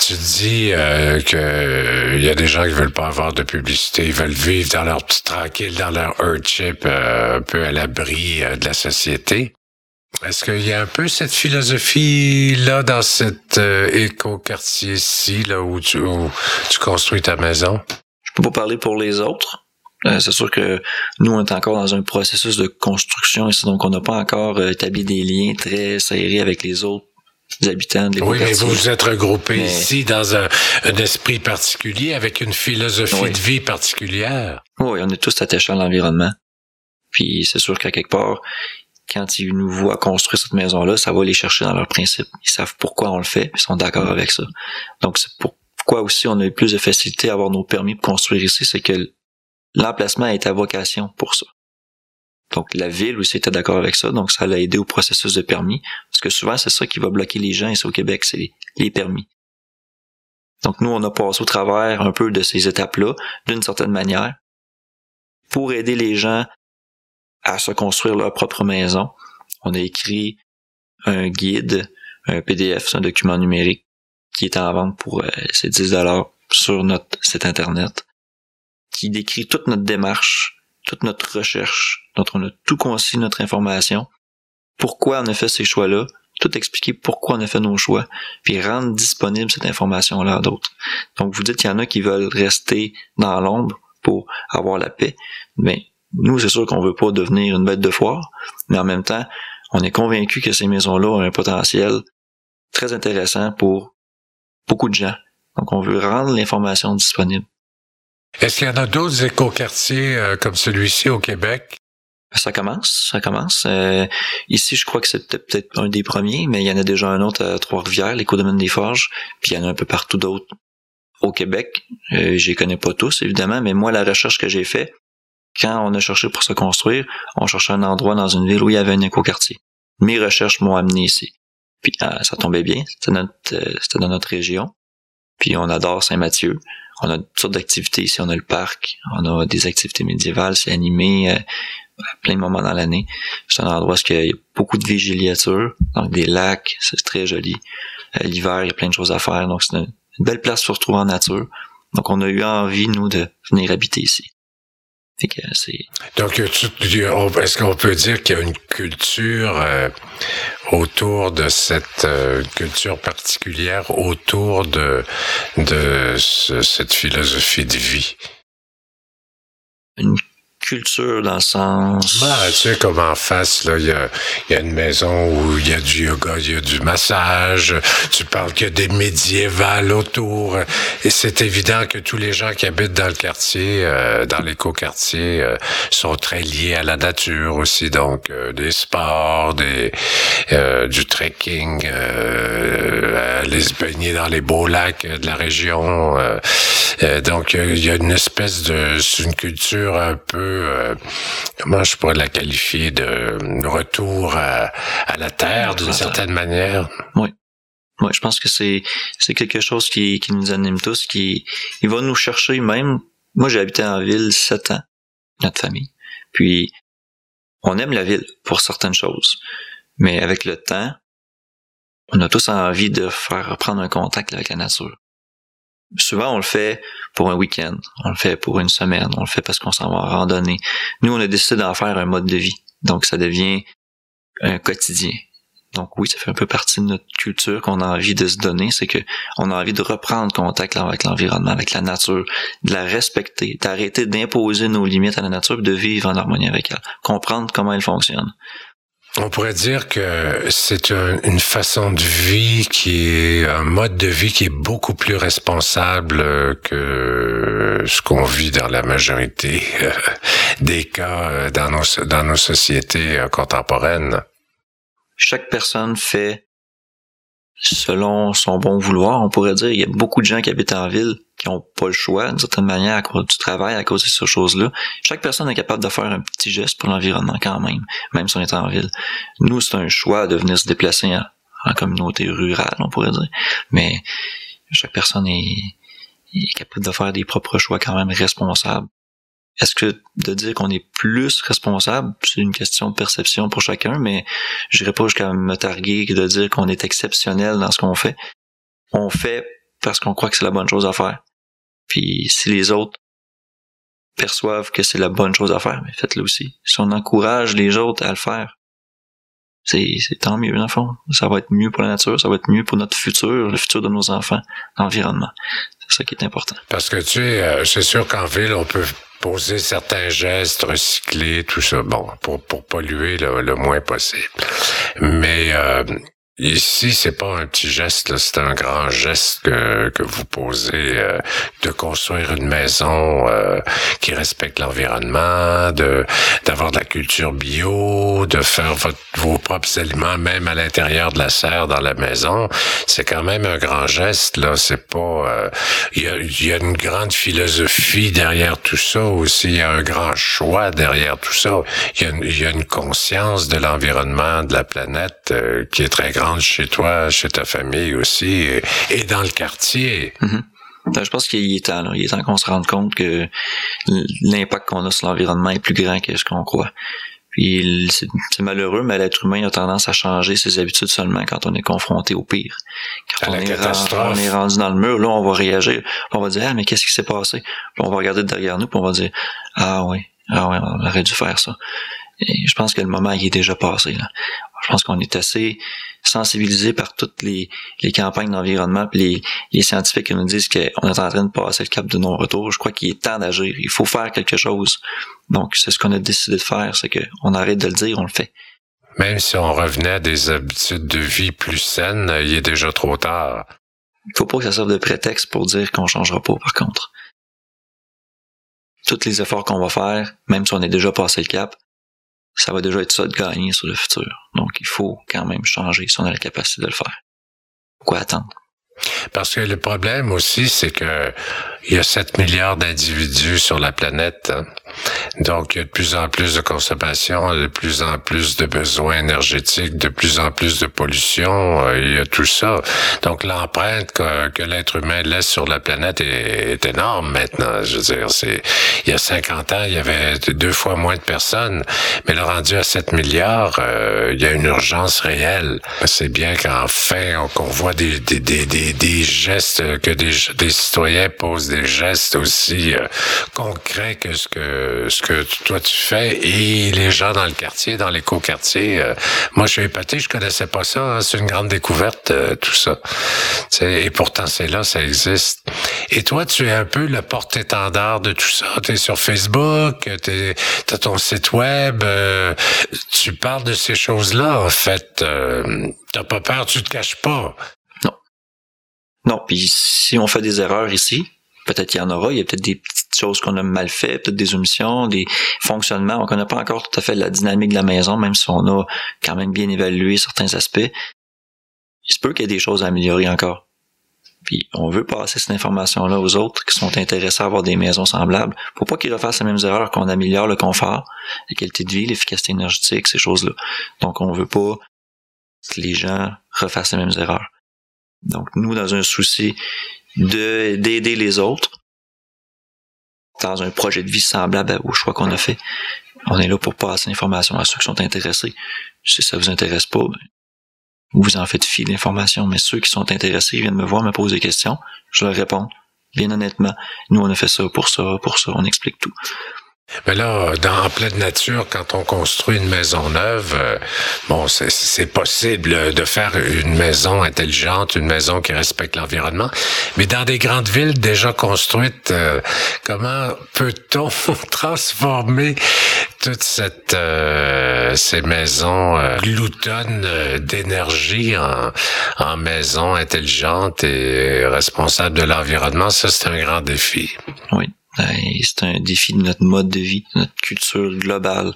Tu dis euh, que il y a des gens qui veulent pas avoir de publicité, ils veulent vivre dans leur petit tranquille, dans leur Earthship, euh, un peu à l'abri de la société. Est-ce qu'il y a un peu cette philosophie-là dans cet euh, éco-quartier-ci, là, où tu, construis ta maison? Je peux pas parler pour les autres. Euh, c'est sûr que nous, on est encore dans un processus de construction, et donc on n'a pas encore euh, établi des liens très serrés avec les autres habitants de Oui, mais vous vous êtes regroupés ici dans un, esprit particulier, avec une philosophie de vie particulière. Oui, on est tous attachés à l'environnement. Puis c'est sûr qu'à quelque part, quand ils nous voient construire cette maison-là, ça va les chercher dans leurs principes. Ils savent pourquoi on le fait, ils sont d'accord avec ça. Donc c'est pourquoi aussi on a eu plus de facilité à avoir nos permis pour construire ici, c'est que l'emplacement est à vocation pour ça. Donc la ville aussi était d'accord avec ça, donc ça l'a aidé au processus de permis, parce que souvent c'est ça qui va bloquer les gens ici au Québec, c'est les permis. Donc nous, on a passé au travers un peu de ces étapes-là, d'une certaine manière, pour aider les gens à se construire leur propre maison. On a écrit un guide, un PDF, un document numérique qui est en vente pour euh, ces 10 dollars sur notre site internet, qui décrit toute notre démarche, toute notre recherche, dont on a tout concis notre information, pourquoi on a fait ces choix-là, tout expliquer pourquoi on a fait nos choix, puis rendre disponible cette information-là à d'autres. Donc vous dites qu'il y en a qui veulent rester dans l'ombre pour avoir la paix, mais nous, c'est sûr qu'on veut pas devenir une bête de foire, mais en même temps, on est convaincu que ces maisons-là ont un potentiel très intéressant pour beaucoup de gens. Donc, on veut rendre l'information disponible. Est-ce qu'il y en a d'autres écoquartiers euh, comme celui-ci au Québec? Ça commence, ça commence. Euh, ici, je crois que c'est peut-être un des premiers, mais il y en a déjà un autre à Trois-Rivières, l'éco-domaine des Forges, puis il y en a un peu partout d'autres au Québec. Euh, je les connais pas tous, évidemment, mais moi, la recherche que j'ai faite, quand on a cherché pour se construire, on cherchait un endroit dans une ville où il y avait un écoquartier. Mes recherches m'ont amené ici. Puis euh, ça tombait bien, c'était notre, euh, dans notre région. Puis on adore Saint-Mathieu. on a toutes sortes d'activités ici. On a le parc, on a des activités médiévales, c'est animé euh, à plein de moments dans l'année. C'est un endroit où il y a beaucoup de vigiliature, donc des lacs, c'est très joli. Euh, l'hiver, il y a plein de choses à faire, donc c'est une, belle place pour se retrouver en nature. Donc on a eu envie, nous, de venir habiter ici. Donc, est-ce qu'on peut dire qu'il y a une culture euh, autour de cette euh, culture particulière, autour de, de cette philosophie de vie? Une culture dans le sens. Bah, tu sais, comme en face, là, il y a, y a, une maison où il y a du yoga, il y a du massage. Tu parles qu'il y a des médiévales autour. Et c'est évident que tous les gens qui habitent dans le quartier, euh, dans l'éco-quartier, euh, sont très liés à la nature aussi. Donc, euh, des sports, des, du trekking, aller se baigner dans les beaux lacs de la région. Donc, il y a une espèce de, c'est une culture un peu euh, comment je pourrais la qualifier, de retour à, la terre d'une certaine manière. Oui. Oui, je pense que c'est c'est quelque chose qui, qui nous anime tous, qui il va nous chercher même. Moi, j'ai habité en ville sept ans, notre famille. Puis on aime la ville pour certaines choses, mais avec le temps, on a tous envie de faire reprendre un contact avec la nature souvent on le fait pour un week-end, on le fait pour une semaine, on le fait parce qu'on s'en va en randonnée. Nous, on a décidé d'en faire un mode de vie. Donc, ça devient un quotidien. Donc oui, ça fait un peu partie de notre culture qu'on a envie de se donner, c'est que on a envie de reprendre contact avec l'environnement, avec la nature, de la respecter, d'arrêter d'imposer nos limites à la nature, de vivre en harmonie avec elle, comprendre comment elle fonctionne. On pourrait dire que c'est une façon de vie qui est un mode de vie qui est beaucoup plus responsable que ce qu'on vit dans la majorité euh, des cas euh, dans nos, dans nos sociétés euh, contemporaines. Chaque personne fait selon son bon vouloir, on pourrait dire. Il y a beaucoup de gens qui habitent en ville qui n'ont pas le choix, d'une certaine manière, à cause du travail, à cause de ces choses-là. Chaque personne est capable de faire un petit geste pour l'environnement quand même, même si on est en ville. Nous, c'est un choix de venir se déplacer en, communauté rurale, on pourrait dire. Mais chaque personne est, capable de faire des propres choix quand même responsables est-ce que de dire qu'on est plus responsable, c'est une question de perception pour chacun, mais je n'irai pas jusqu'à me targuer de dire qu'on est exceptionnel dans ce qu'on fait. On fait parce qu'on croit que c'est la bonne chose à faire. Puis si les autres perçoivent que c'est la bonne chose à faire, mais faites-le aussi. Si on encourage les autres à le faire, c'est, tant mieux, dans le fond. Ça va être mieux pour la nature, ça va être mieux pour notre futur, le futur de nos enfants, l'environnement. C'est ça qui est important. Parce que tu sais, euh, c'est sûr qu'en ville, on peut poser certains gestes, recycler, tout ça, bon, pour, pour polluer le, moins possible. Mais euh, Ici, c'est pas un petit geste, c'est un grand geste que, que vous posez euh, de construire une maison euh, qui respecte l'environnement, de d'avoir de la culture bio, de faire votre, vos propres aliments même à l'intérieur de la serre dans la maison. C'est quand même un grand geste là. C'est pas euh, il y, a, y, a, une grande philosophie derrière tout ça aussi. Il y a un grand choix derrière tout ça. Il y a, y a une conscience de l'environnement, de la planète qui est très grande chez toi, chez ta famille aussi, et, dans le quartier. Mhm. Ben, je pense qu'il est temps, il est temps qu'on se rende compte que l'impact qu'on a sur l'environnement est plus grand que ce qu'on croit. Puis c'est malheureux, mais l'être humain a tendance à changer ses habitudes seulement quand on est confronté au pire. Quand on, est on, est rendu dans le mur, là, on va réagir. On va dire, ah, mais qu'est-ce qui s'est passé? Puis on va regarder derrière nous, puis on va dire, ah oui, ah oui, on aurait dû faire ça. Et je pense que le moment il est déjà passé. Là. Je pense qu'on est assez sensibilisé par toutes les, les campagnes d'environnement puis les, les scientifiques qui nous disent qu'on est en train de passer le cap de non-retour. Je crois qu'il est temps d'agir. Il faut faire quelque chose. Donc, c'est ce qu'on a décidé de faire, c'est qu'on arrête de le dire, on le fait. Même si on revenait à des habitudes de vie plus saines, il est déjà trop tard. Il faut pas que ça serve de prétexte pour dire qu'on changera pas, par contre. Tous les efforts qu'on va faire, même si on est déjà passé le cap, ça va déjà être ça de gagner sur le futur. Donc, il faut quand même changer si on a la capacité de le faire. Pourquoi attendre? Parce que le problème aussi, c'est que il y a 7 milliards d'individus sur la planète. Hein. Donc, il y a de plus en plus de consommation, de plus en plus de besoins énergétiques, de plus en plus de pollution, euh, il y a tout ça. Donc, l'empreinte que, l'être humain laisse sur la planète est, énorme maintenant. Je veux dire, c'est il y a 50 ans, il y avait deux fois moins de personnes, mais le rendu à 7 milliards, euh, il y a une urgence réelle. C'est bien qu'enfin, qu'on voit des, des, des, des, des gestes, que des, des citoyens posent des gestes aussi euh, concrets que ce que ce que toi tu fais et les gens dans le quartier, dans l'éco-quartier. Euh, moi, je suis épaté, je connaissais pas ça. Hein, c'est une grande découverte, euh, tout ça. T'sais, et pourtant, c'est là, ça existe. Et toi, tu es un peu le porte-étendard de tout ça. Tu es sur Facebook, tu as ton site web, euh, tu parles de ces choses-là, en fait. Euh, T'as pas peur, tu te caches pas. Non. Puis si on fait des erreurs ici, peut-être qu'il y en aura, il y a peut-être des petites choses qu'on a mal fait, peut-être des omissions, des fonctionnements. On connaît pas encore tout à fait la dynamique de la maison, même si on a quand même bien évalué certains aspects. Il se peut qu'il y ait des choses à améliorer encore. Puis on veut passer cette information-là aux autres qui sont intéressés à avoir des maisons semblables. Faut pas qu'ils refassent les mêmes erreurs, qu'on améliore le confort, la qualité de vie, l'efficacité énergétique, ces choses-là. Donc on veut pas que les gens refassent les mêmes erreurs. Donc nous, dans un souci de d'aider les autres dans un projet de vie semblable au choix qu'on a fait. On est là pour passer l'information à ceux qui sont intéressés. Si ça vous intéresse pas, ben, vous en faites fi d'informations, mais ceux qui sont intéressés viennent me voir, me poser des questions, je leur réponds. Bien honnêtement, nous on a fait ça pour ça, pour ça, on explique tout. Mais là, dans en pleine nature, quand on construit une maison neuve, euh, bon, c'est possible de faire une maison intelligente, une maison qui respecte l'environnement. Mais dans des grandes villes déjà construites, euh, comment peut-on <laughs> transformer toute cette euh, ces maisons gloutonnes d'énergie en, en maisons intelligentes et responsables de l'environnement? Ça, c'est un grand défi. Oui. Ben, c'est un défi de notre mode de vie, de notre culture globale.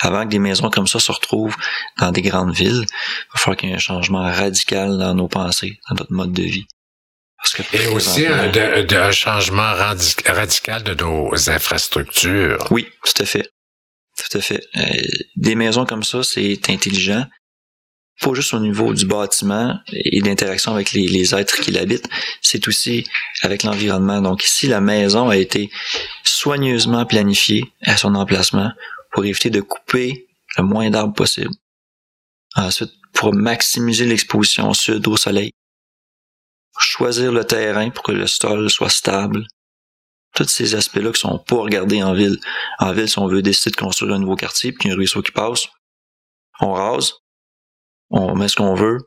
Avant que des maisons comme ça se retrouvent dans des grandes villes, il va falloir qu'il y ait un changement radical dans nos pensées, dans notre mode de vie. Parce que Et aussi un, changement radical de nos infrastructures. Oui, tout à fait. Tout à fait. Euh, des maisons comme ça, c'est intelligent, pas juste au niveau du bâtiment et d'interaction avec les, êtres qui l'habitent, c'est aussi avec l'environnement. Donc ici, la maison a été soigneusement planifiée à son emplacement pour éviter de couper le moins d'arbres possible. Ensuite, pour maximiser l'exposition sud au soleil. Choisir le terrain pour que le sol soit stable. Tous ces aspects-là qui sont pas regardés en ville. En ville, si on veut décider de construire un nouveau quartier, puis un ruisseau qui passe, on rase, on met ce qu'on veut,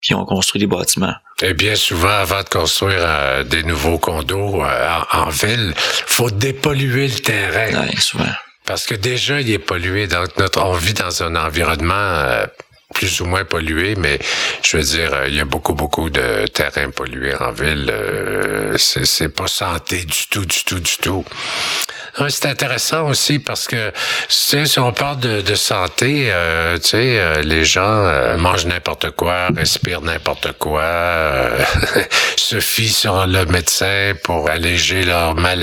puis on construit des bâtiments. Et bien souvent, avant de construire euh, des nouveaux condos euh, en, ville, faut dépolluer le terrain. Oui, souvent. Parce que déjà, il est pollué. Donc, notre, on vit dans un environnement euh, plus ou moins pollué, mais je veux dire, il y a beaucoup, beaucoup de terrains pollués en ville. c'est pas santé du tout, du tout, du tout c'est intéressant aussi parce que si on parle de, de santé, euh, tu sais, euh, les gens euh, mangent n'importe quoi, respirent n'importe quoi, euh, <laughs> se fient sur le médecin pour alléger leur mal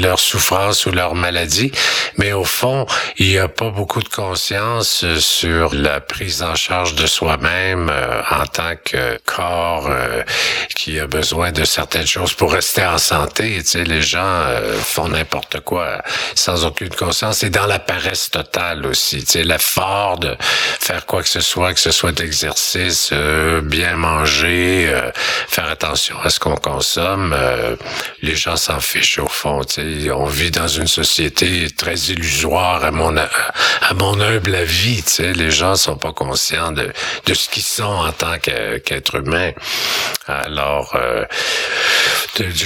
leur souffrance ou leur maladie, mais au fond, il n'y a pas beaucoup de conscience sur la prise en charge de soi-même en tant que corps qui a besoin de certaines choses pour rester en santé. Tu sais, les gens font n'importe quoi sans aucune conscience et dans la paresse totale aussi. Tu sais, l'effort de faire quoi que ce soit, que ce soit d'exercice, euh, bien manger, euh, faire attention à ce qu'on consomme. Euh, les gens s'en fichent au fond. Tu sais, on vit dans une société très illusoire à mon à mon humble avis. Tu sais, les gens sont pas conscients de de ce qu'ils sont en tant qu'être humain. Alors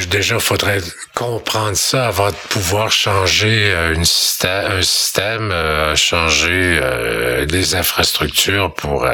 déjà, faudrait comprendre ça avant de pouvoir changer euh, une système, un système, euh, changer euh, des infrastructures pour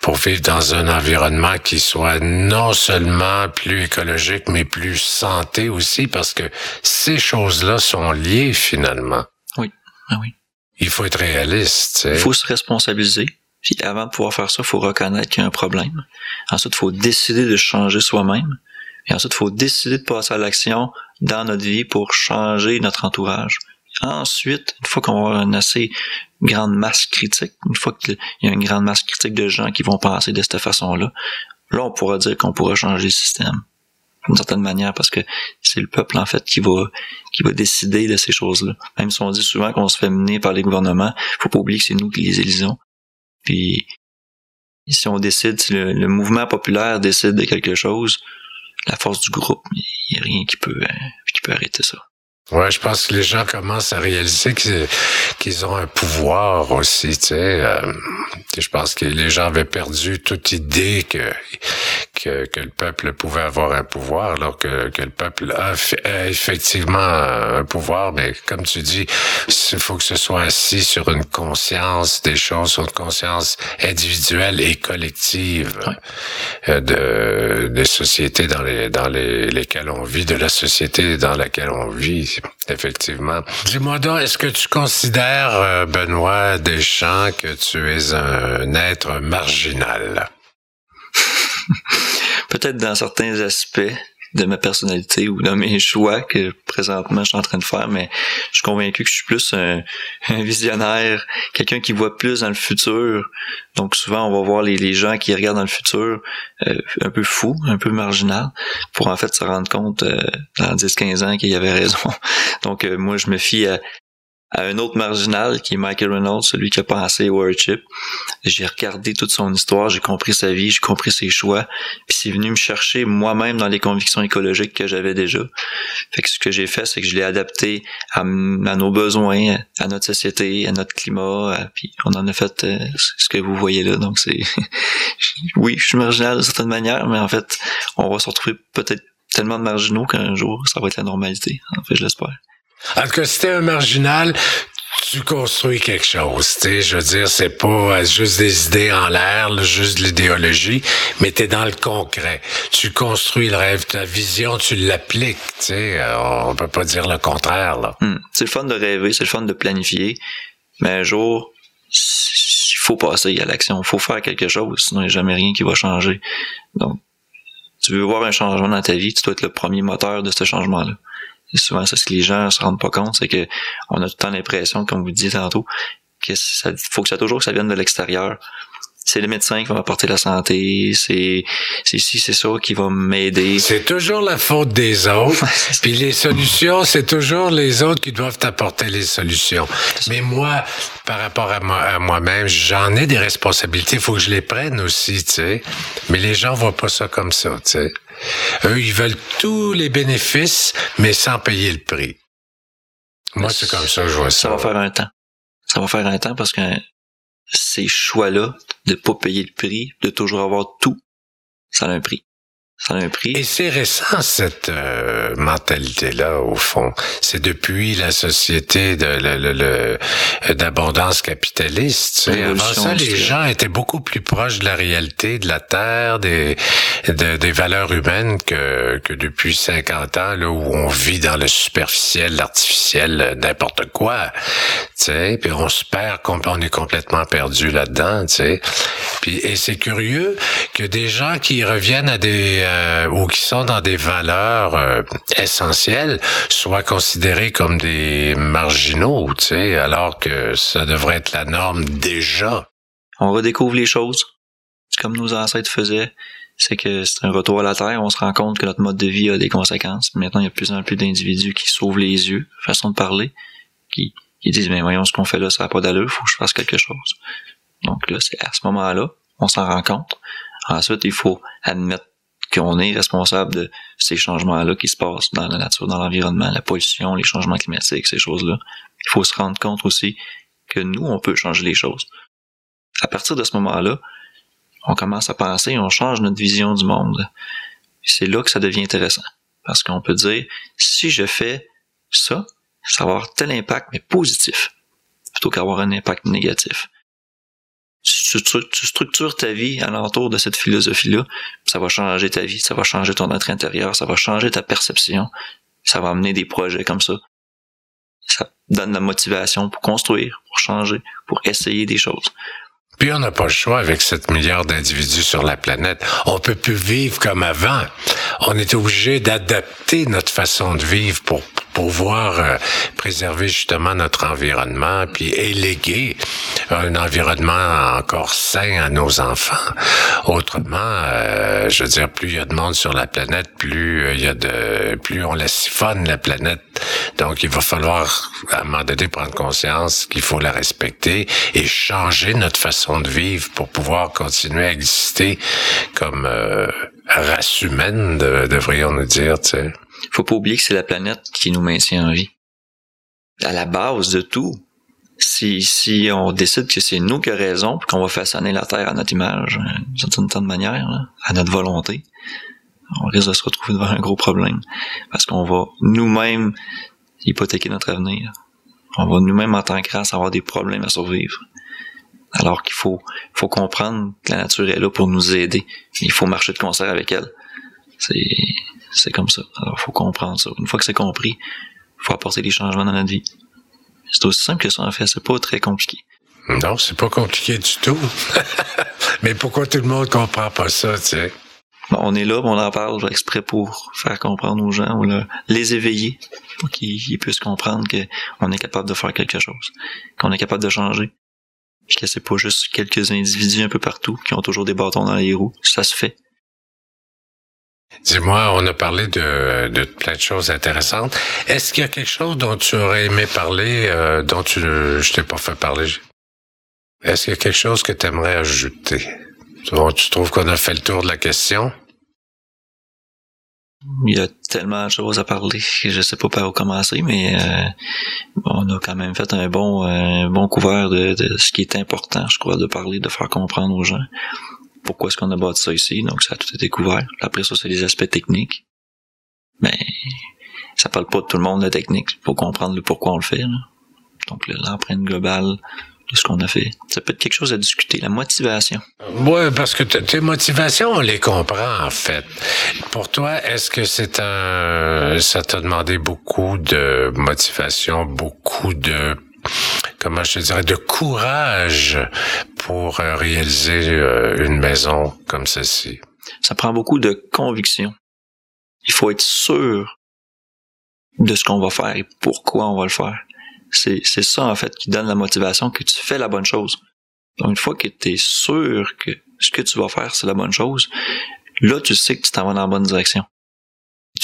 pour vivre dans un environnement qui soit non seulement plus écologique, mais plus santé aussi, parce que ces choses-là sont liées finalement. Oui, ah oui. Il faut être réaliste. Il faut se responsabiliser. Puis avant de pouvoir faire ça, il faut reconnaître qu'il y a un problème. Ensuite, il faut décider de changer soi-même. Et ensuite, il faut décider de passer à l'action dans notre vie pour changer notre entourage ensuite, une fois qu'on va avoir une assez grande masse critique, une fois qu'il y a une grande masse critique de gens qui vont penser de cette façon-là, là, on pourra dire qu'on pourra changer le système d'une certaine manière parce que c'est le peuple en fait qui va qui va décider de ces choses-là. Même si on dit souvent qu'on se fait mener par les gouvernements, faut pas oublier que c'est nous qui les élisons. Puis si on décide, si le, mouvement populaire décide de quelque chose, la force du groupe, il n'y a rien qui peut qui peut arrêter ça. Ouais, je pense que les gens commencent à réaliser qu'ils ont un pouvoir aussi, tu sais. Euh, je pense que les gens avaient perdu toute idée que, que, que le peuple pouvait avoir un pouvoir, alors que, que le peuple a, effectivement un pouvoir, mais comme tu dis, il faut que ce soit assis sur une conscience des choses, sur une conscience individuelle et collective euh, de, des sociétés dans, les, dans les, lesquelles on vit, de la société dans laquelle on vit effectivement. Dis-moi donc, est-ce que tu considères, euh, Benoît Deschamps, que tu es un être marginal? <laughs> Peut-être dans certains aspects de ma personnalité ou dans mes choix que présentement je suis en train de faire, mais je suis convaincu que je suis plus un, <laughs> visionnaire, quelqu'un qui voit plus dans le futur. Donc souvent on va voir les, gens qui regardent dans le futur euh, un peu fou, un peu marginal, pour en fait se rendre compte euh, dans 10-15 ans qu'il y avait raison. <laughs> Donc euh, moi je me fie à, à un autre marginal qui est Michael Reynolds, celui qui a pensé Warship. J'ai regardé toute son histoire, j'ai compris sa vie, j'ai compris ses choix, puis c'est venu me chercher moi-même dans les convictions écologiques que j'avais déjà. Fait que ce que j'ai fait, c'est que je l'ai adapté à, nos besoins, à notre société, à notre climat, puis on en a fait euh, ce que vous voyez là. Donc c'est <laughs> oui, je suis marginal de certaine manière, mais en fait, on va se retrouver peut-être tellement de marginaux qu'un jour ça va être la normalité. En fait, je l'espère. En tout cas, si t'es un marginal, tu construis quelque chose, tu sais, je veux dire, c'est pas juste des idées en l'air, juste de l'idéologie, mais t'es dans le concret. Tu construis le rêve, ta vision, tu l'appliques, tu sais, euh, on peut pas dire le contraire, là. Hmm. C'est le fun de rêver, c'est le fun de planifier, mais un jour, il faut passer à l'action, il faut faire quelque chose, sinon il n'y a jamais rien qui va changer. Donc, tu veux voir un changement dans ta vie, tu dois être le premier moteur de ce changement-là souvent c'est ce que les gens se rendent pas compte, c'est que on a tout le temps l'impression, comme vous disiez tantôt, que ça faut que ça toujours que ça vienne de l'extérieur. C'est le médecin qui va m'apporter la santé, c'est c'est si c'est ça qui va m'aider. C'est toujours la faute des autres. Puis les solutions, c'est toujours les autres qui doivent t'apporter les solutions. Mais moi, par rapport à, moi, à moi-même, j'en ai des responsabilités, il faut que je les prenne aussi, tu sais. Mais les gens voient pas ça comme ça, tu sais. Eux, ils veulent tous les bénéfices, mais sans payer le prix. Moi, c'est comme ça que je vois ça. Ça va faire un temps. Ça va faire un temps parce que ces choix-là, de pas payer le prix, de toujours avoir tout, ça a un prix. Ça a un prix. Et c'est récent cette euh, mentalité-là au fond. C'est depuis la société de le, d'abondance capitaliste. Tu sais. Avant ça, les gens étaient beaucoup plus proches de la réalité, de la terre, des des valeurs humaines que que depuis 50 ans là où on vit dans le superficiel, l'artificiel, n'importe quoi. Tu sais, puis on se perd, on est complètement perdu là-dedans. Tu sais. Puis et c'est curieux que des gens qui reviennent à des euh, ou qui sont dans des valeurs euh, essentielles soient considérés comme des marginaux, tu sais, alors que ça devrait être la norme déjà. On redécouvre les choses. Comme nos ancêtres faisaient. C'est que c'est un retour à la terre. On se rend compte que notre mode de vie a des conséquences. Maintenant, il y a de plus en plus d'individus qui s'ouvrent les yeux, façon de parler, qui, qui disent, mais voyons ce qu'on fait là, ça n'a pas d'allure, faut que je fasse quelque chose. Donc là, c'est à ce moment-là, on s'en rend compte. Ensuite, il faut admettre qu'on est responsable de ces changements-là qui se passent dans la nature, dans l'environnement, la pollution, les changements climatiques, ces choses-là. Il faut se rendre compte aussi que nous, on peut changer les choses. À partir de ce moment-là, on commence à penser, on change notre vision du monde. C'est là que ça devient intéressant. Parce qu'on peut dire, si je fais ça, ça va avoir tel impact, mais positif, plutôt qu'avoir un impact négatif tu, structures ta vie alentour de cette philosophie-là, ça va changer ta vie, ça va changer ton être intérieur, ça va changer ta perception, ça va amener des projets comme ça. Ça donne la motivation pour construire, pour changer, pour essayer des choses. Puis on n'a pas le choix avec 7 milliards d'individus sur la planète. On peut plus vivre comme avant. On est obligé d'adapter notre façon de vivre pour pouvoir euh, préserver justement notre environnement, puis éléguer un environnement encore sain à nos enfants. Autrement, euh, je veux dire, plus il y a de monde sur la planète, plus il y a de, plus on la siphonne la planète. Donc, il va falloir à un moment donné prendre conscience qu'il faut la respecter et changer notre façon de vivre pour pouvoir continuer à exister comme euh, race humaine, devrions-nous dire. Tu sais. Faut pas oublier que c'est la planète qui nous maintient en vie. À la base de tout, si, si on décide que c'est nous qui avons raison, qu'on va façonner la Terre à notre image, euh, d'une certaine manière, à notre volonté, on risque de se retrouver devant un gros problème. Parce qu'on va nous-mêmes hypothéquer notre avenir. On va nous-mêmes en tant que race avoir des problèmes à survivre. Alors qu'il faut, faut comprendre que la nature est là pour nous aider. Il faut marcher de concert avec elle. C'est, c'est comme ça. Alors, faut comprendre ça. Une fois que c'est compris, il faut apporter des changements dans notre vie. C'est aussi simple que ça, en fait. C'est pas très compliqué. Non, c'est pas compliqué du tout. <laughs> Mais pourquoi tout le monde comprend pas ça, tu sais? on est là, on en parle exprès pour faire comprendre aux gens, ou les éveiller, pour qu'ils puissent comprendre qu'on est capable de faire quelque chose, qu'on est capable de changer, puis que c'est pas juste quelques individus un peu partout qui ont toujours des bâtons dans les roues. Ça se fait. Dis-moi, on a parlé de, de, plein de choses intéressantes. Est-ce qu'il y a quelque chose dont tu aurais aimé parler, euh, dont tu, je t'ai pas fait parler? Est-ce qu'il y a quelque chose que tu aimerais ajouter? tu trouves qu'on a fait le tour de la question? Il y a tellement de choses à parler que je sais pas par où commencer, mais euh, on a quand même fait un bon, un bon couvert de, de, ce qui est important, je crois, de parler, de faire comprendre aux gens pourquoi est-ce qu'on a bâti ça ici? Donc ça a tout été couvert. Après ça, c'est les aspects techniques. Mais ça parle pas de tout le monde la technique. pour comprendre le pourquoi on le fait. Donc l'empreinte globale, de ce qu'on a fait. Ça peut être quelque chose à discuter, la motivation. Oui, parce que tes motivations, on les comprend en fait. Pour toi, est-ce que c'est un... ça t'a demandé beaucoup de motivation, beaucoup de comment je te dirais, de courage pour euh, réaliser euh, une maison comme celle-ci? Ça prend beaucoup de conviction. Il faut être sûr de ce qu'on va faire et pourquoi on va le faire. C'est, c'est ça, en fait, qui donne la motivation que tu fais la bonne chose. Donc, une fois que tu es sûr que ce que tu vas faire, c'est la bonne chose, là, tu sais que tu t'en vas dans la bonne direction.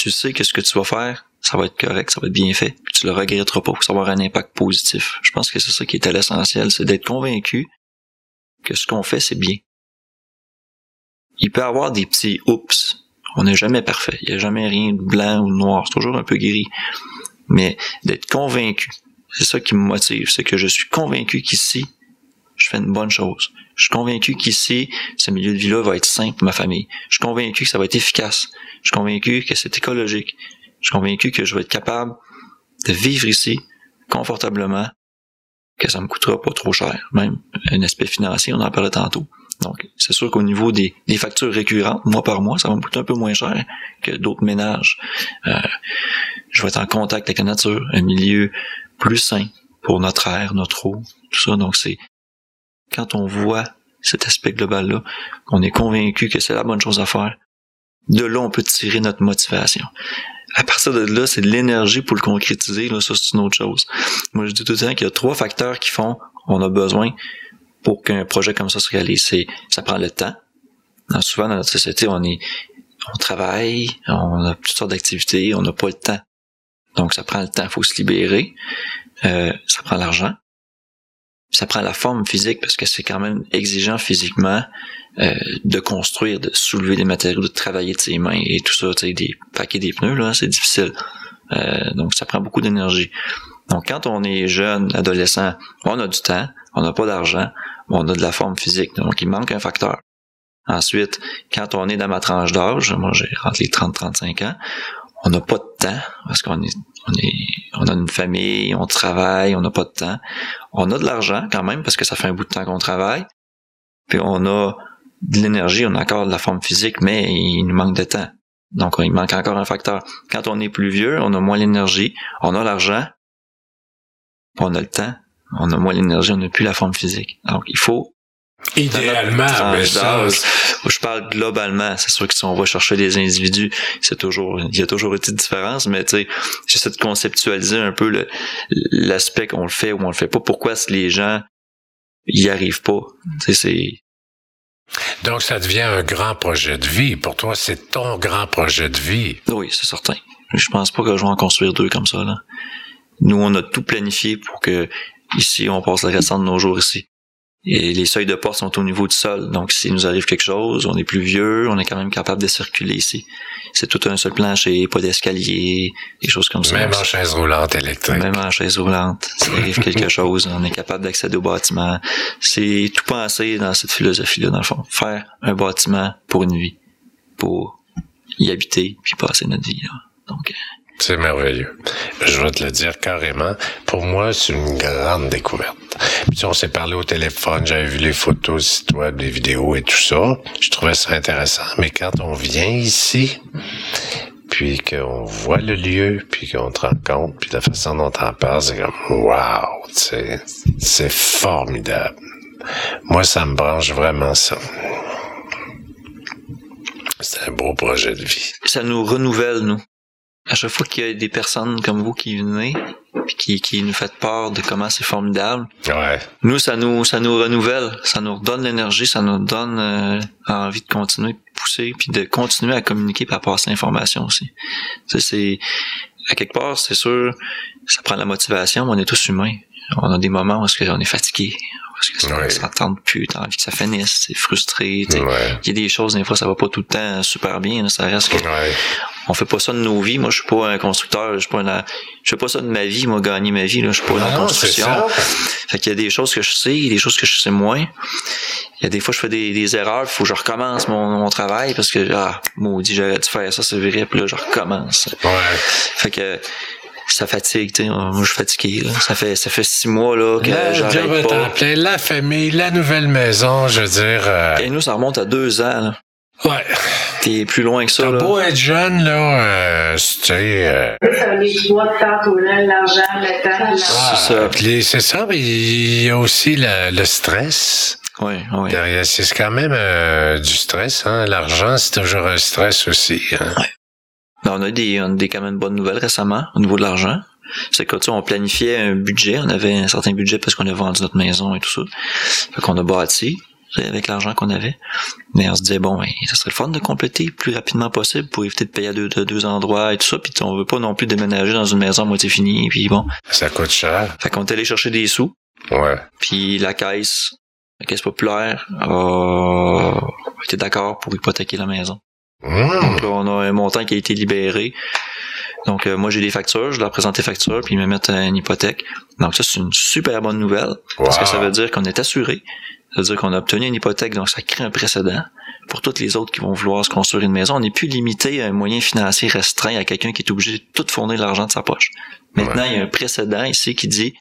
Tu sais que ce que tu vas faire, ça va être correct, ça va être bien fait, puis tu le regretteras pas, ça va avoir un impact positif. Je pense que c'est ça qui est à l'essentiel, c'est d'être convaincu que ce qu'on fait, c'est bien. Il peut y avoir des petits oups. On n'est jamais parfait. Il n'y a jamais rien de blanc ou de noir. C'est toujours un peu gris. Mais d'être convaincu c'est ça qui me motive, c'est que je suis convaincu qu'ici, je fais une bonne chose. Je suis convaincu qu'ici, ce milieu de vie-là va être simple pour ma famille. Je suis convaincu que ça va être efficace. Je suis convaincu que c'est écologique. Je suis convaincu que je vais être capable de vivre ici confortablement, que ça me coûtera pas trop cher. Même un aspect financier, on en parlait tantôt. Donc, c'est sûr qu'au niveau des, factures récurrentes, mois par mois, ça va me coûter un peu moins cher que d'autres ménages. Euh, je vais être en contact avec la nature, un milieu plus sain pour notre air, notre eau, tout ça. Donc c'est quand on voit cet aspect global-là, qu'on est convaincu que c'est la bonne chose à faire, de là, on peut tirer notre motivation. À partir de là, c'est de l'énergie pour le concrétiser, là, ça, c'est une autre chose. Moi, je dis tout le temps qu'il y a trois facteurs qui font on a besoin pour qu'un projet comme ça se réalise. Ça prend le temps. souvent, dans notre société, on est, on travaille, on a toutes sortes d'activités, on n'a pas le temps donc, ça prend le temps, il faut se libérer. Euh, ça prend l'argent. Ça prend la forme physique parce que c'est quand même exigeant physiquement euh, de construire, de soulever des matériaux, de travailler de ses mains et tout ça, tu sais, des paquets des pneus, là, c'est difficile. Euh, donc, ça prend beaucoup d'énergie. Donc, quand on est jeune, adolescent, on a du temps, on n'a pas d'argent, on a de la forme physique. Donc, il manque un facteur. Ensuite, quand on est dans ma tranche d'âge, moi j'ai rentré les 30-35 ans, on n'a pas de temps parce qu'on est, on est, on a une famille, on travaille, on n'a pas de temps. On a de l'argent quand même parce que ça fait un bout de temps qu'on travaille. Puis on a de l'énergie, on a encore de la forme physique, mais il nous manque de temps. Donc il manque encore un facteur. Quand on est plus vieux, on a moins l'énergie, on a l'argent, on a le temps, on a moins l'énergie, on n'a plus la forme physique. Donc il faut Idéalement, mais ça... Je parle globalement. C'est sûr que si on va chercher des individus, c'est toujours, il y a toujours une petite différence, mais tu sais, j'essaie de conceptualiser un peu l'aspect qu'on le fait ou on le fait pas. Pourquoi les gens y arrivent pas? Tu sais, c'est, donc, ça devient un grand projet de vie. Pour toi, c'est ton grand projet de vie. Oui, c'est certain. Je pense pas que je vais en construire deux comme ça. Là. Nous, on a tout planifié pour que ici, on passe le restant de nos jours ici. Et les seuils de porte sont au niveau du sol. Donc, s'il nous arrive quelque chose, on est plus vieux, on est quand même capable de circuler ici. C'est tout un seul plancher, pas d'escalier, des choses comme ça. Même en chaise roulante électrique. Même en chaise roulante. S'il arrive quelque <laughs> chose, on est capable d'accéder au bâtiment. C'est tout pensé dans cette philosophie-là, dans le fond. Faire un bâtiment pour une vie. Pour y habiter, puis passer notre vie. Là. Donc, euh, c'est merveilleux. Je vais te le dire carrément. Pour moi, c'est une grande découverte. Puis on s'est parlé au téléphone, j'avais vu les photos, site web, les vidéos et tout ça. Je trouvais ça intéressant. Mais quand on vient ici, puis qu'on voit le lieu, puis qu'on te rend compte, puis la façon dont t'en parles, c'est comme wow, c'est formidable. Moi, ça me branche vraiment ça. C'est un beau projet de vie. Ça nous renouvelle, nous à chaque fois qu'il y a des personnes comme vous qui venez, puis qui, qui nous faites part de comment c'est formidable, ouais. nous, ça nous, ça nous renouvelle, ça nous redonne l'énergie, ça nous donne euh, envie de continuer de pousser, puis de continuer à communiquer par passer l'information aussi. c'est, à quelque part, c'est sûr, ça prend la motivation, mais on est tous humains. On a des moments où on est fatigué, parce que ça, ouais. tente plus, t'as envie que ça finisse, c'est frustré. Il y a des choses, des fois, ça va pas tout le temps super bien, ça reste que on fait pas ça de nos vies. Moi, je suis pas un constructeur, je suis pas je fais pas ça de ma vie, moi, gagner ma vie, là. Je suis pas dans la construction. Fait qu'il y a des choses que je sais, des choses que je sais moins. Il y a des fois, je fais des, des erreurs, il faut que je recommence mon, mon, travail parce que, ah, maudit, j'aurais dû faire ça, c'est vrai, puis là, je recommence. Ouais. Fait que, ça fatigue, tu sais. Moi, je suis fatigué, là. Ça fait, ça fait six mois, là, que j'arrête pas. La famille, la nouvelle maison, je veux dire. Euh... Et nous, ça remonte à deux ans, là. Ouais. T'es plus loin que ça. T'as beau être jeune, là, euh, tu sais. Euh... Les choix de temps, l'argent, le temps, C'est ça. c'est ça, mais il y a aussi le, le stress. Oui, oui. Derrière, c'est quand même euh, du stress, hein. L'argent, c'est toujours un stress aussi. Hein? Ouais. Ben, on a des, on a des quand même bonnes nouvelles récemment au niveau de l'argent. C'est que, tu sais, on planifiait un budget, on avait un certain budget parce qu'on a vendu notre maison et tout ça. Fait qu'on a bâti avec l'argent qu'on avait. Mais on se disait, bon, ben, ça serait le fun de compléter le plus rapidement possible pour éviter de payer à deux, deux endroits et tout ça. Puis on veut pas non plus déménager dans une maison à moitié finie. Puis bon. Ça coûte cher. Fait qu'on est allé chercher des sous. Ouais. Puis la caisse, la caisse populaire a été d'accord pour hypothéquer la maison. Mmh. Donc là, on a un montant qui a été libéré. Donc euh, moi j'ai des factures, je leur présente les factures, puis ils me mettent une hypothèque. Donc ça c'est une super bonne nouvelle parce que ça veut dire qu'on est assuré. Ça veut dire qu'on a obtenu une hypothèque, donc ça crée un précédent pour toutes les autres qui vont vouloir se construire une maison. On n'est plus limité à un moyen financier restreint à quelqu'un qui est obligé de tout fournir l'argent de sa poche. Maintenant, il y a un précédent ici qui dit,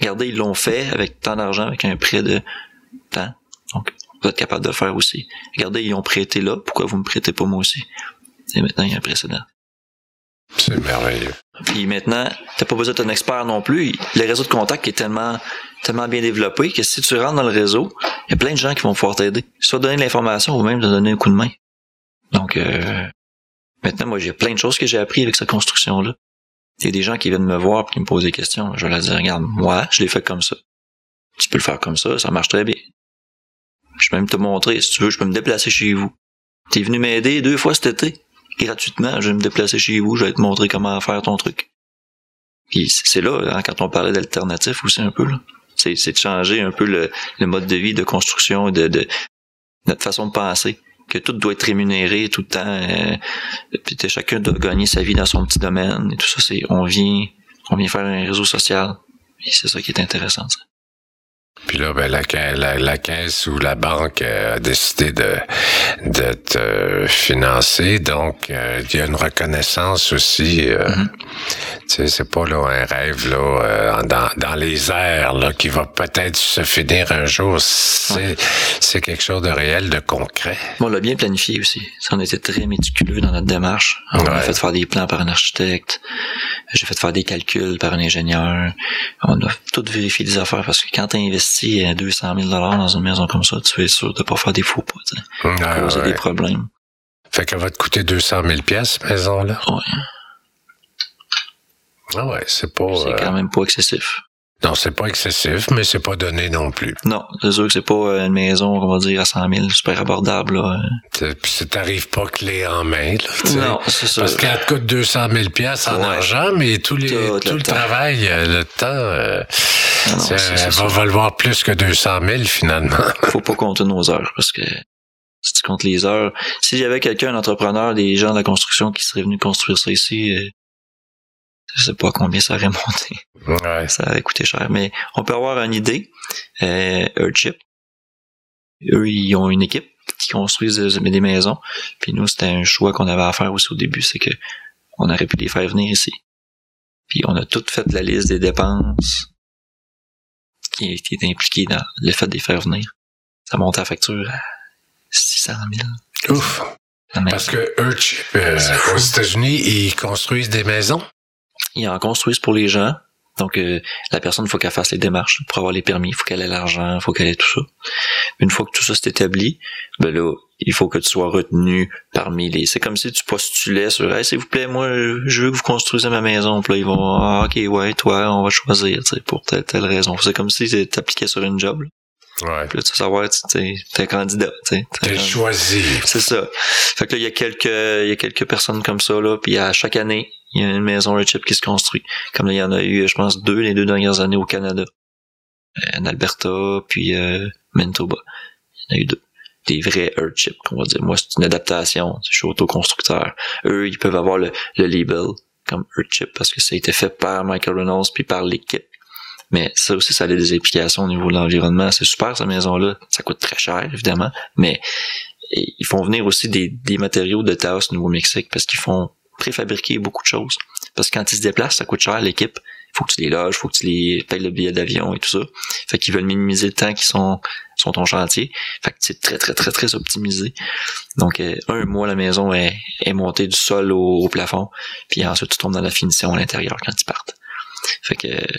regardez, ils l'ont fait avec tant d'argent, avec un prêt de temps. Donc, vous êtes capable de le faire aussi. Regardez, ils ont prêté là, pourquoi vous me prêtez pas moi aussi? Et maintenant, il y a un précédent. C'est merveilleux. Puis maintenant, t'as pas besoin d'être un expert non plus. Le réseau de contact est tellement, tellement bien développé que si tu rentres dans le réseau, il y a plein de gens qui vont pouvoir t'aider. Soit donner de l'information ou même te donner un coup de main. Donc, euh, maintenant, moi, j'ai plein de choses que j'ai appris avec cette construction-là. Il y a des gens qui viennent me voir et qui me posent des questions. Je vais leur dire, regarde, moi, je l'ai fait comme ça. Tu peux le faire comme ça, ça marche très bien. Je peux même te montrer, si tu veux, je peux me déplacer chez vous. T'es venu m'aider deux fois cet été gratuitement, je vais me déplacer chez vous, je vais te montrer comment faire ton truc. Puis c'est là, hein, quand on parlait d'alternatif aussi un peu, là. C'est, de changer un peu le, mode de vie, de construction, de, notre façon de penser. Que tout doit être rémunéré tout le temps. Euh, chacun doit gagner sa vie dans son petit domaine. Et tout ça, c'est on vient, on vient faire un réseau social. C'est ça qui est intéressant. Ça. Puis là, ben, la, la, la, caisse ou la banque a décidé de, de te financer. Donc, euh, il y a une reconnaissance aussi. Euh. Tu sais, c'est pas là un rêve là euh, dans, dans les airs là qui va peut-être se finir un jour. C'est c'est quelque chose de réel, de concret. on l'a bien planifié aussi. on été très méticuleux dans notre démarche. On a fait faire des plans par un architecte. J'ai fait faire des calculs par un ingénieur. On a tout vérifié des affaires parce que quand tu investis investi 200 000 dans une maison comme ça, tu es sûr de pas faire des faux pas, tu sais, Ouais, causer ouais. des problèmes. Fait qu'elle va te coûter 200 000 pièces maison-là. Ouais, Ah ouais, c'est pas... c'est euh, quand même pas excessif. Non, c'est pas excessif, mais c'est pas donné non plus. Non, c'est sûr que c'est pas euh, une maison, on va dire, à 100 000, super abordable, là. Puis ça t'arrive pas clé en main, là. Non, c'est ça. Parce qu'elle te coûte 200 000 pièces en Ouais. argent, mais tout, les, Tout le tout le, temps. travail, euh, le temps, euh, Ah non, elle ça. va valoir plus que 200 000 finalement. <laughs> faut pas compter nos heures parce que si tu comptes les heures, s'il y avait quelqu'un, un entrepreneur, des gens de la construction qui seraient venus construire ça ici, euh, je sais pas combien ça aurait <laughs> monté. ouais. Ça aurait coûté cher. Mais on peut avoir une idée. Euh, Earthship, eux, ils ont une équipe qui construisent des maisons. Puis nous, c'était un choix qu'on avait à faire aussi au début, c'est que on aurait pu les faire venir ici. Puis on a tout fait la liste des dépenses qui, qui est impliquée dans le fait de les faire venir. Ça monte à la facture à 600 000. Ouf. Maison. Parce que Earthship, euh, aux États-Unis, ils construisent des maisons. Ils en construisent pour les gens. Donc, euh, la personne, il faut qu'elle fasse les démarches pour avoir les permis, il faut qu'elle ait l'argent, il faut qu'elle ait tout ça. Une fois que tout ça s'est établi, ben là, il faut que tu sois retenu parmi les... C'est comme si tu postulais sur « Hey, s'il vous plaît, moi, je veux que vous construisez ma maison. » Puis là, ils vont « Ah, ok, ouais, toi, on va choisir, tu sais, pour telle, telle raison. » C'est comme si tu t'appliquais sur une job. là. Ouais. Puis là, tu sais savoir, tu t'es candidat, tu sais. T'es choisi. c'est ça. Fait que là, il y a quelques, il y a quelques personnes comme ça, là, puis à chaque année, il y a une maison Redchip qui se construit. Comme là, il y en a eu, je pense, deux les deux dernières années au Canada. Euh, En Alberta, puis euh, Manitoba. Il y en a eu deux. Des vrais Earthship, qu'on va dire. Moi, c'est une adaptation. Je suis autoconstructeur. Eux, ils peuvent avoir le, le label comme Earthship parce que ça a été fait par Michael Reynolds puis par l'équipe. Mais ça aussi, ça a des implications au niveau de l'environnement. C'est super, cette maison-là. Ça coûte très cher, évidemment. Mais ils font venir aussi des, des matériaux de Taos, Nouveau-Mexique, parce qu'ils font préfabriquer beaucoup de choses. Parce que quand ils se déplacent, ça coûte cher l'équipe. Il faut que tu les loges, faut que tu les payes le billet d'avion et tout ça. Fait qu'ils veulent minimiser le temps qu'ils sont, sont en chantier. Fait que c'est très, très, très, très optimisé. Donc, euh, un mois, la maison est, est montée du sol au, au plafond. Puis ensuite, tu tombes dans la finition à l'intérieur quand ils partent. Fait que euh,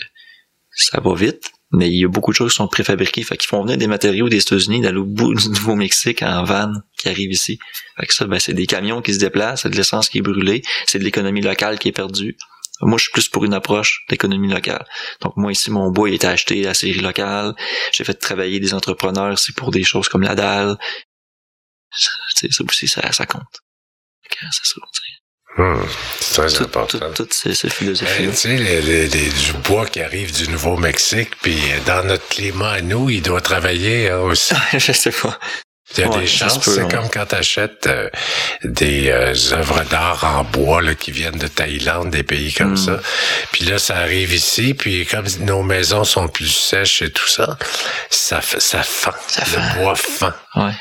ça va vite. Mais il y a beaucoup de choses qui sont préfabriquées. Fait qu'ils font venir des matériaux des États-Unis d'aller au bout <laughs> du Nouveau-Mexique en van qui arrivent ici. Fait que ça, ben, c'est des camions qui se déplacent, c'est de l'essence qui est brûlée, c'est de l'économie locale qui est perdue. Moi, je suis plus pour une approche d'économie locale. Donc, moi, ici, mon bois il est acheté à la série locale. J'ai fait travailler des entrepreneurs ici pour des choses comme la dalle. Ça, ça aussi, ça, ça compte. C'est ça. c'est très Tout- important. tout- Toutes ces, ces Ben, philosophies-là. tu sais, les, les- les- du bois qui arrive du Nouveau-Mexique, puis euh, dans notre climat à nous, il doit travailler hein, aussi. <laughs> je sais pas. Il y a Ouais, des chances, c'est ouais. comme quand tu achètes des euh, œuvres d'art en bois là, qui viennent de Thaïlande, des pays comme Mm. ça. Puis là, ça arrive ici, puis comme nos maisons sont plus sèches et tout ça, ça, fait- ça fend. Ça le fend. bois fend. Ouais.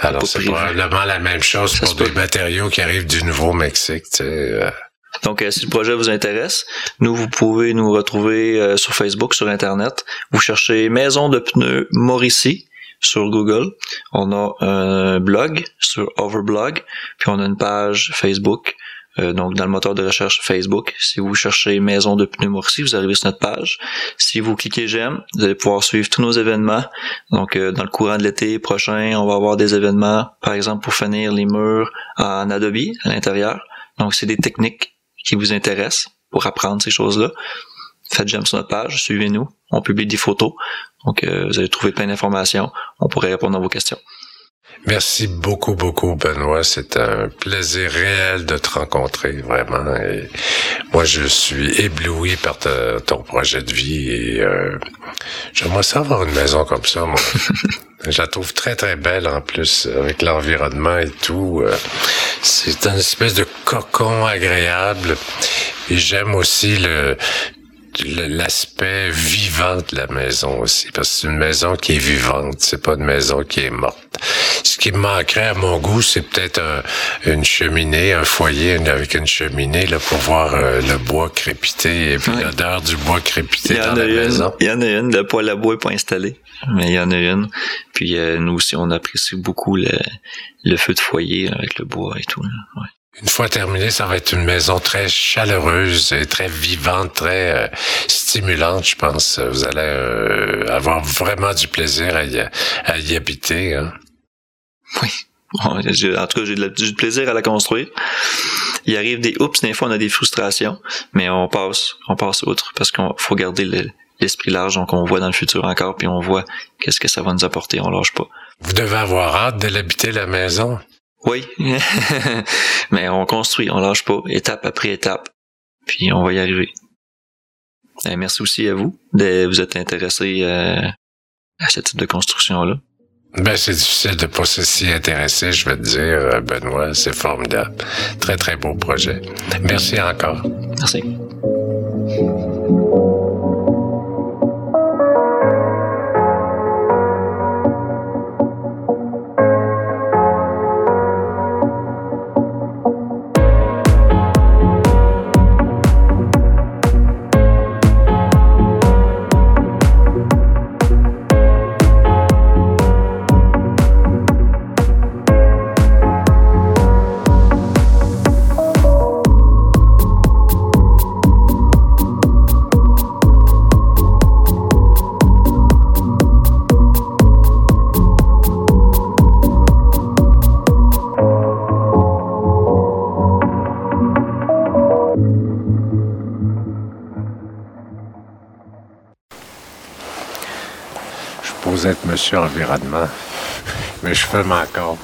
Alors, c'est probablement la même chose Ça pour peut. des matériaux qui arrivent du Nouveau-Mexique. tu sais, euh. Donc, euh, si le projet vous intéresse, nous, vous pouvez nous retrouver euh, sur Facebook, sur Internet. Vous cherchez Maison de pneus Mauricie sur Google. On a un blog sur Overblog, puis on a une page Facebook. Euh, donc, dans le moteur de recherche Facebook, si vous cherchez Maison de pneus Mauricie, vous arrivez sur notre page. Si vous cliquez j'aime, vous allez pouvoir suivre tous nos événements. Donc, euh, dans le courant de l'été prochain, on va avoir des événements, par exemple, pour finir les murs en Adobe à l'intérieur. Donc, c'est des techniques qui vous intéressent pour apprendre ces choses-là. Faites j'aime sur notre page, suivez-nous. On publie des photos. Donc, euh, vous allez trouver plein d'informations. On pourrait répondre à vos questions. Merci beaucoup, beaucoup, Benoît. C'est un plaisir réel de te rencontrer, vraiment. Et moi, je suis ébloui par ta- ton projet de vie et euh, j'aimerais ça avoir une maison comme ça, moi. <laughs> je la trouve très, très belle en plus, avec l'environnement et tout. Euh, C'est une espèce de cocon agréable. Et j'aime aussi le- l'aspect vivant de la maison aussi parce que c'est une maison qui est vivante c'est pas une maison qui est morte ce qui me manquerait à mon goût c'est peut-être un- une cheminée un foyer avec une cheminée là pour voir euh, le bois crépiter et puis Ouais. l'odeur du bois crépiter Il y, dans en la a une, maison il y en a une, le poêle à bois n'est pas installé, mais il y en a une. Puis euh, nous aussi, on apprécie beaucoup le, le feu de foyer avec le bois et tout. là. Ouais. Une fois terminé, ça va être une maison très chaleureuse et très vivante, très euh, stimulante, je pense. Vous allez euh, avoir vraiment du plaisir à y, habiter. Hein. Oui. En tout cas, j'ai du plaisir à la construire. Il arrive des oups, des fois on a des frustrations, mais on passe, on passe outre parce qu'il faut garder l'esprit large, donc on voit dans le futur encore, puis on voit qu'est-ce que ça va nous apporter, on lâche pas. Vous devez avoir hâte de l'habiter la maison. Oui, <laughs> mais on construit, on lâche pas, étape après étape, puis on va y arriver. Et merci aussi à vous de vous être intéressé euh, à ce type de construction-là. Ben, c'est difficile de pas s'y intéresser, je vais te dire, euh, Benoît. C'est formidable. Très, très beau projet. Merci encore. Merci. Être monsieur environnement, mais je fais encore.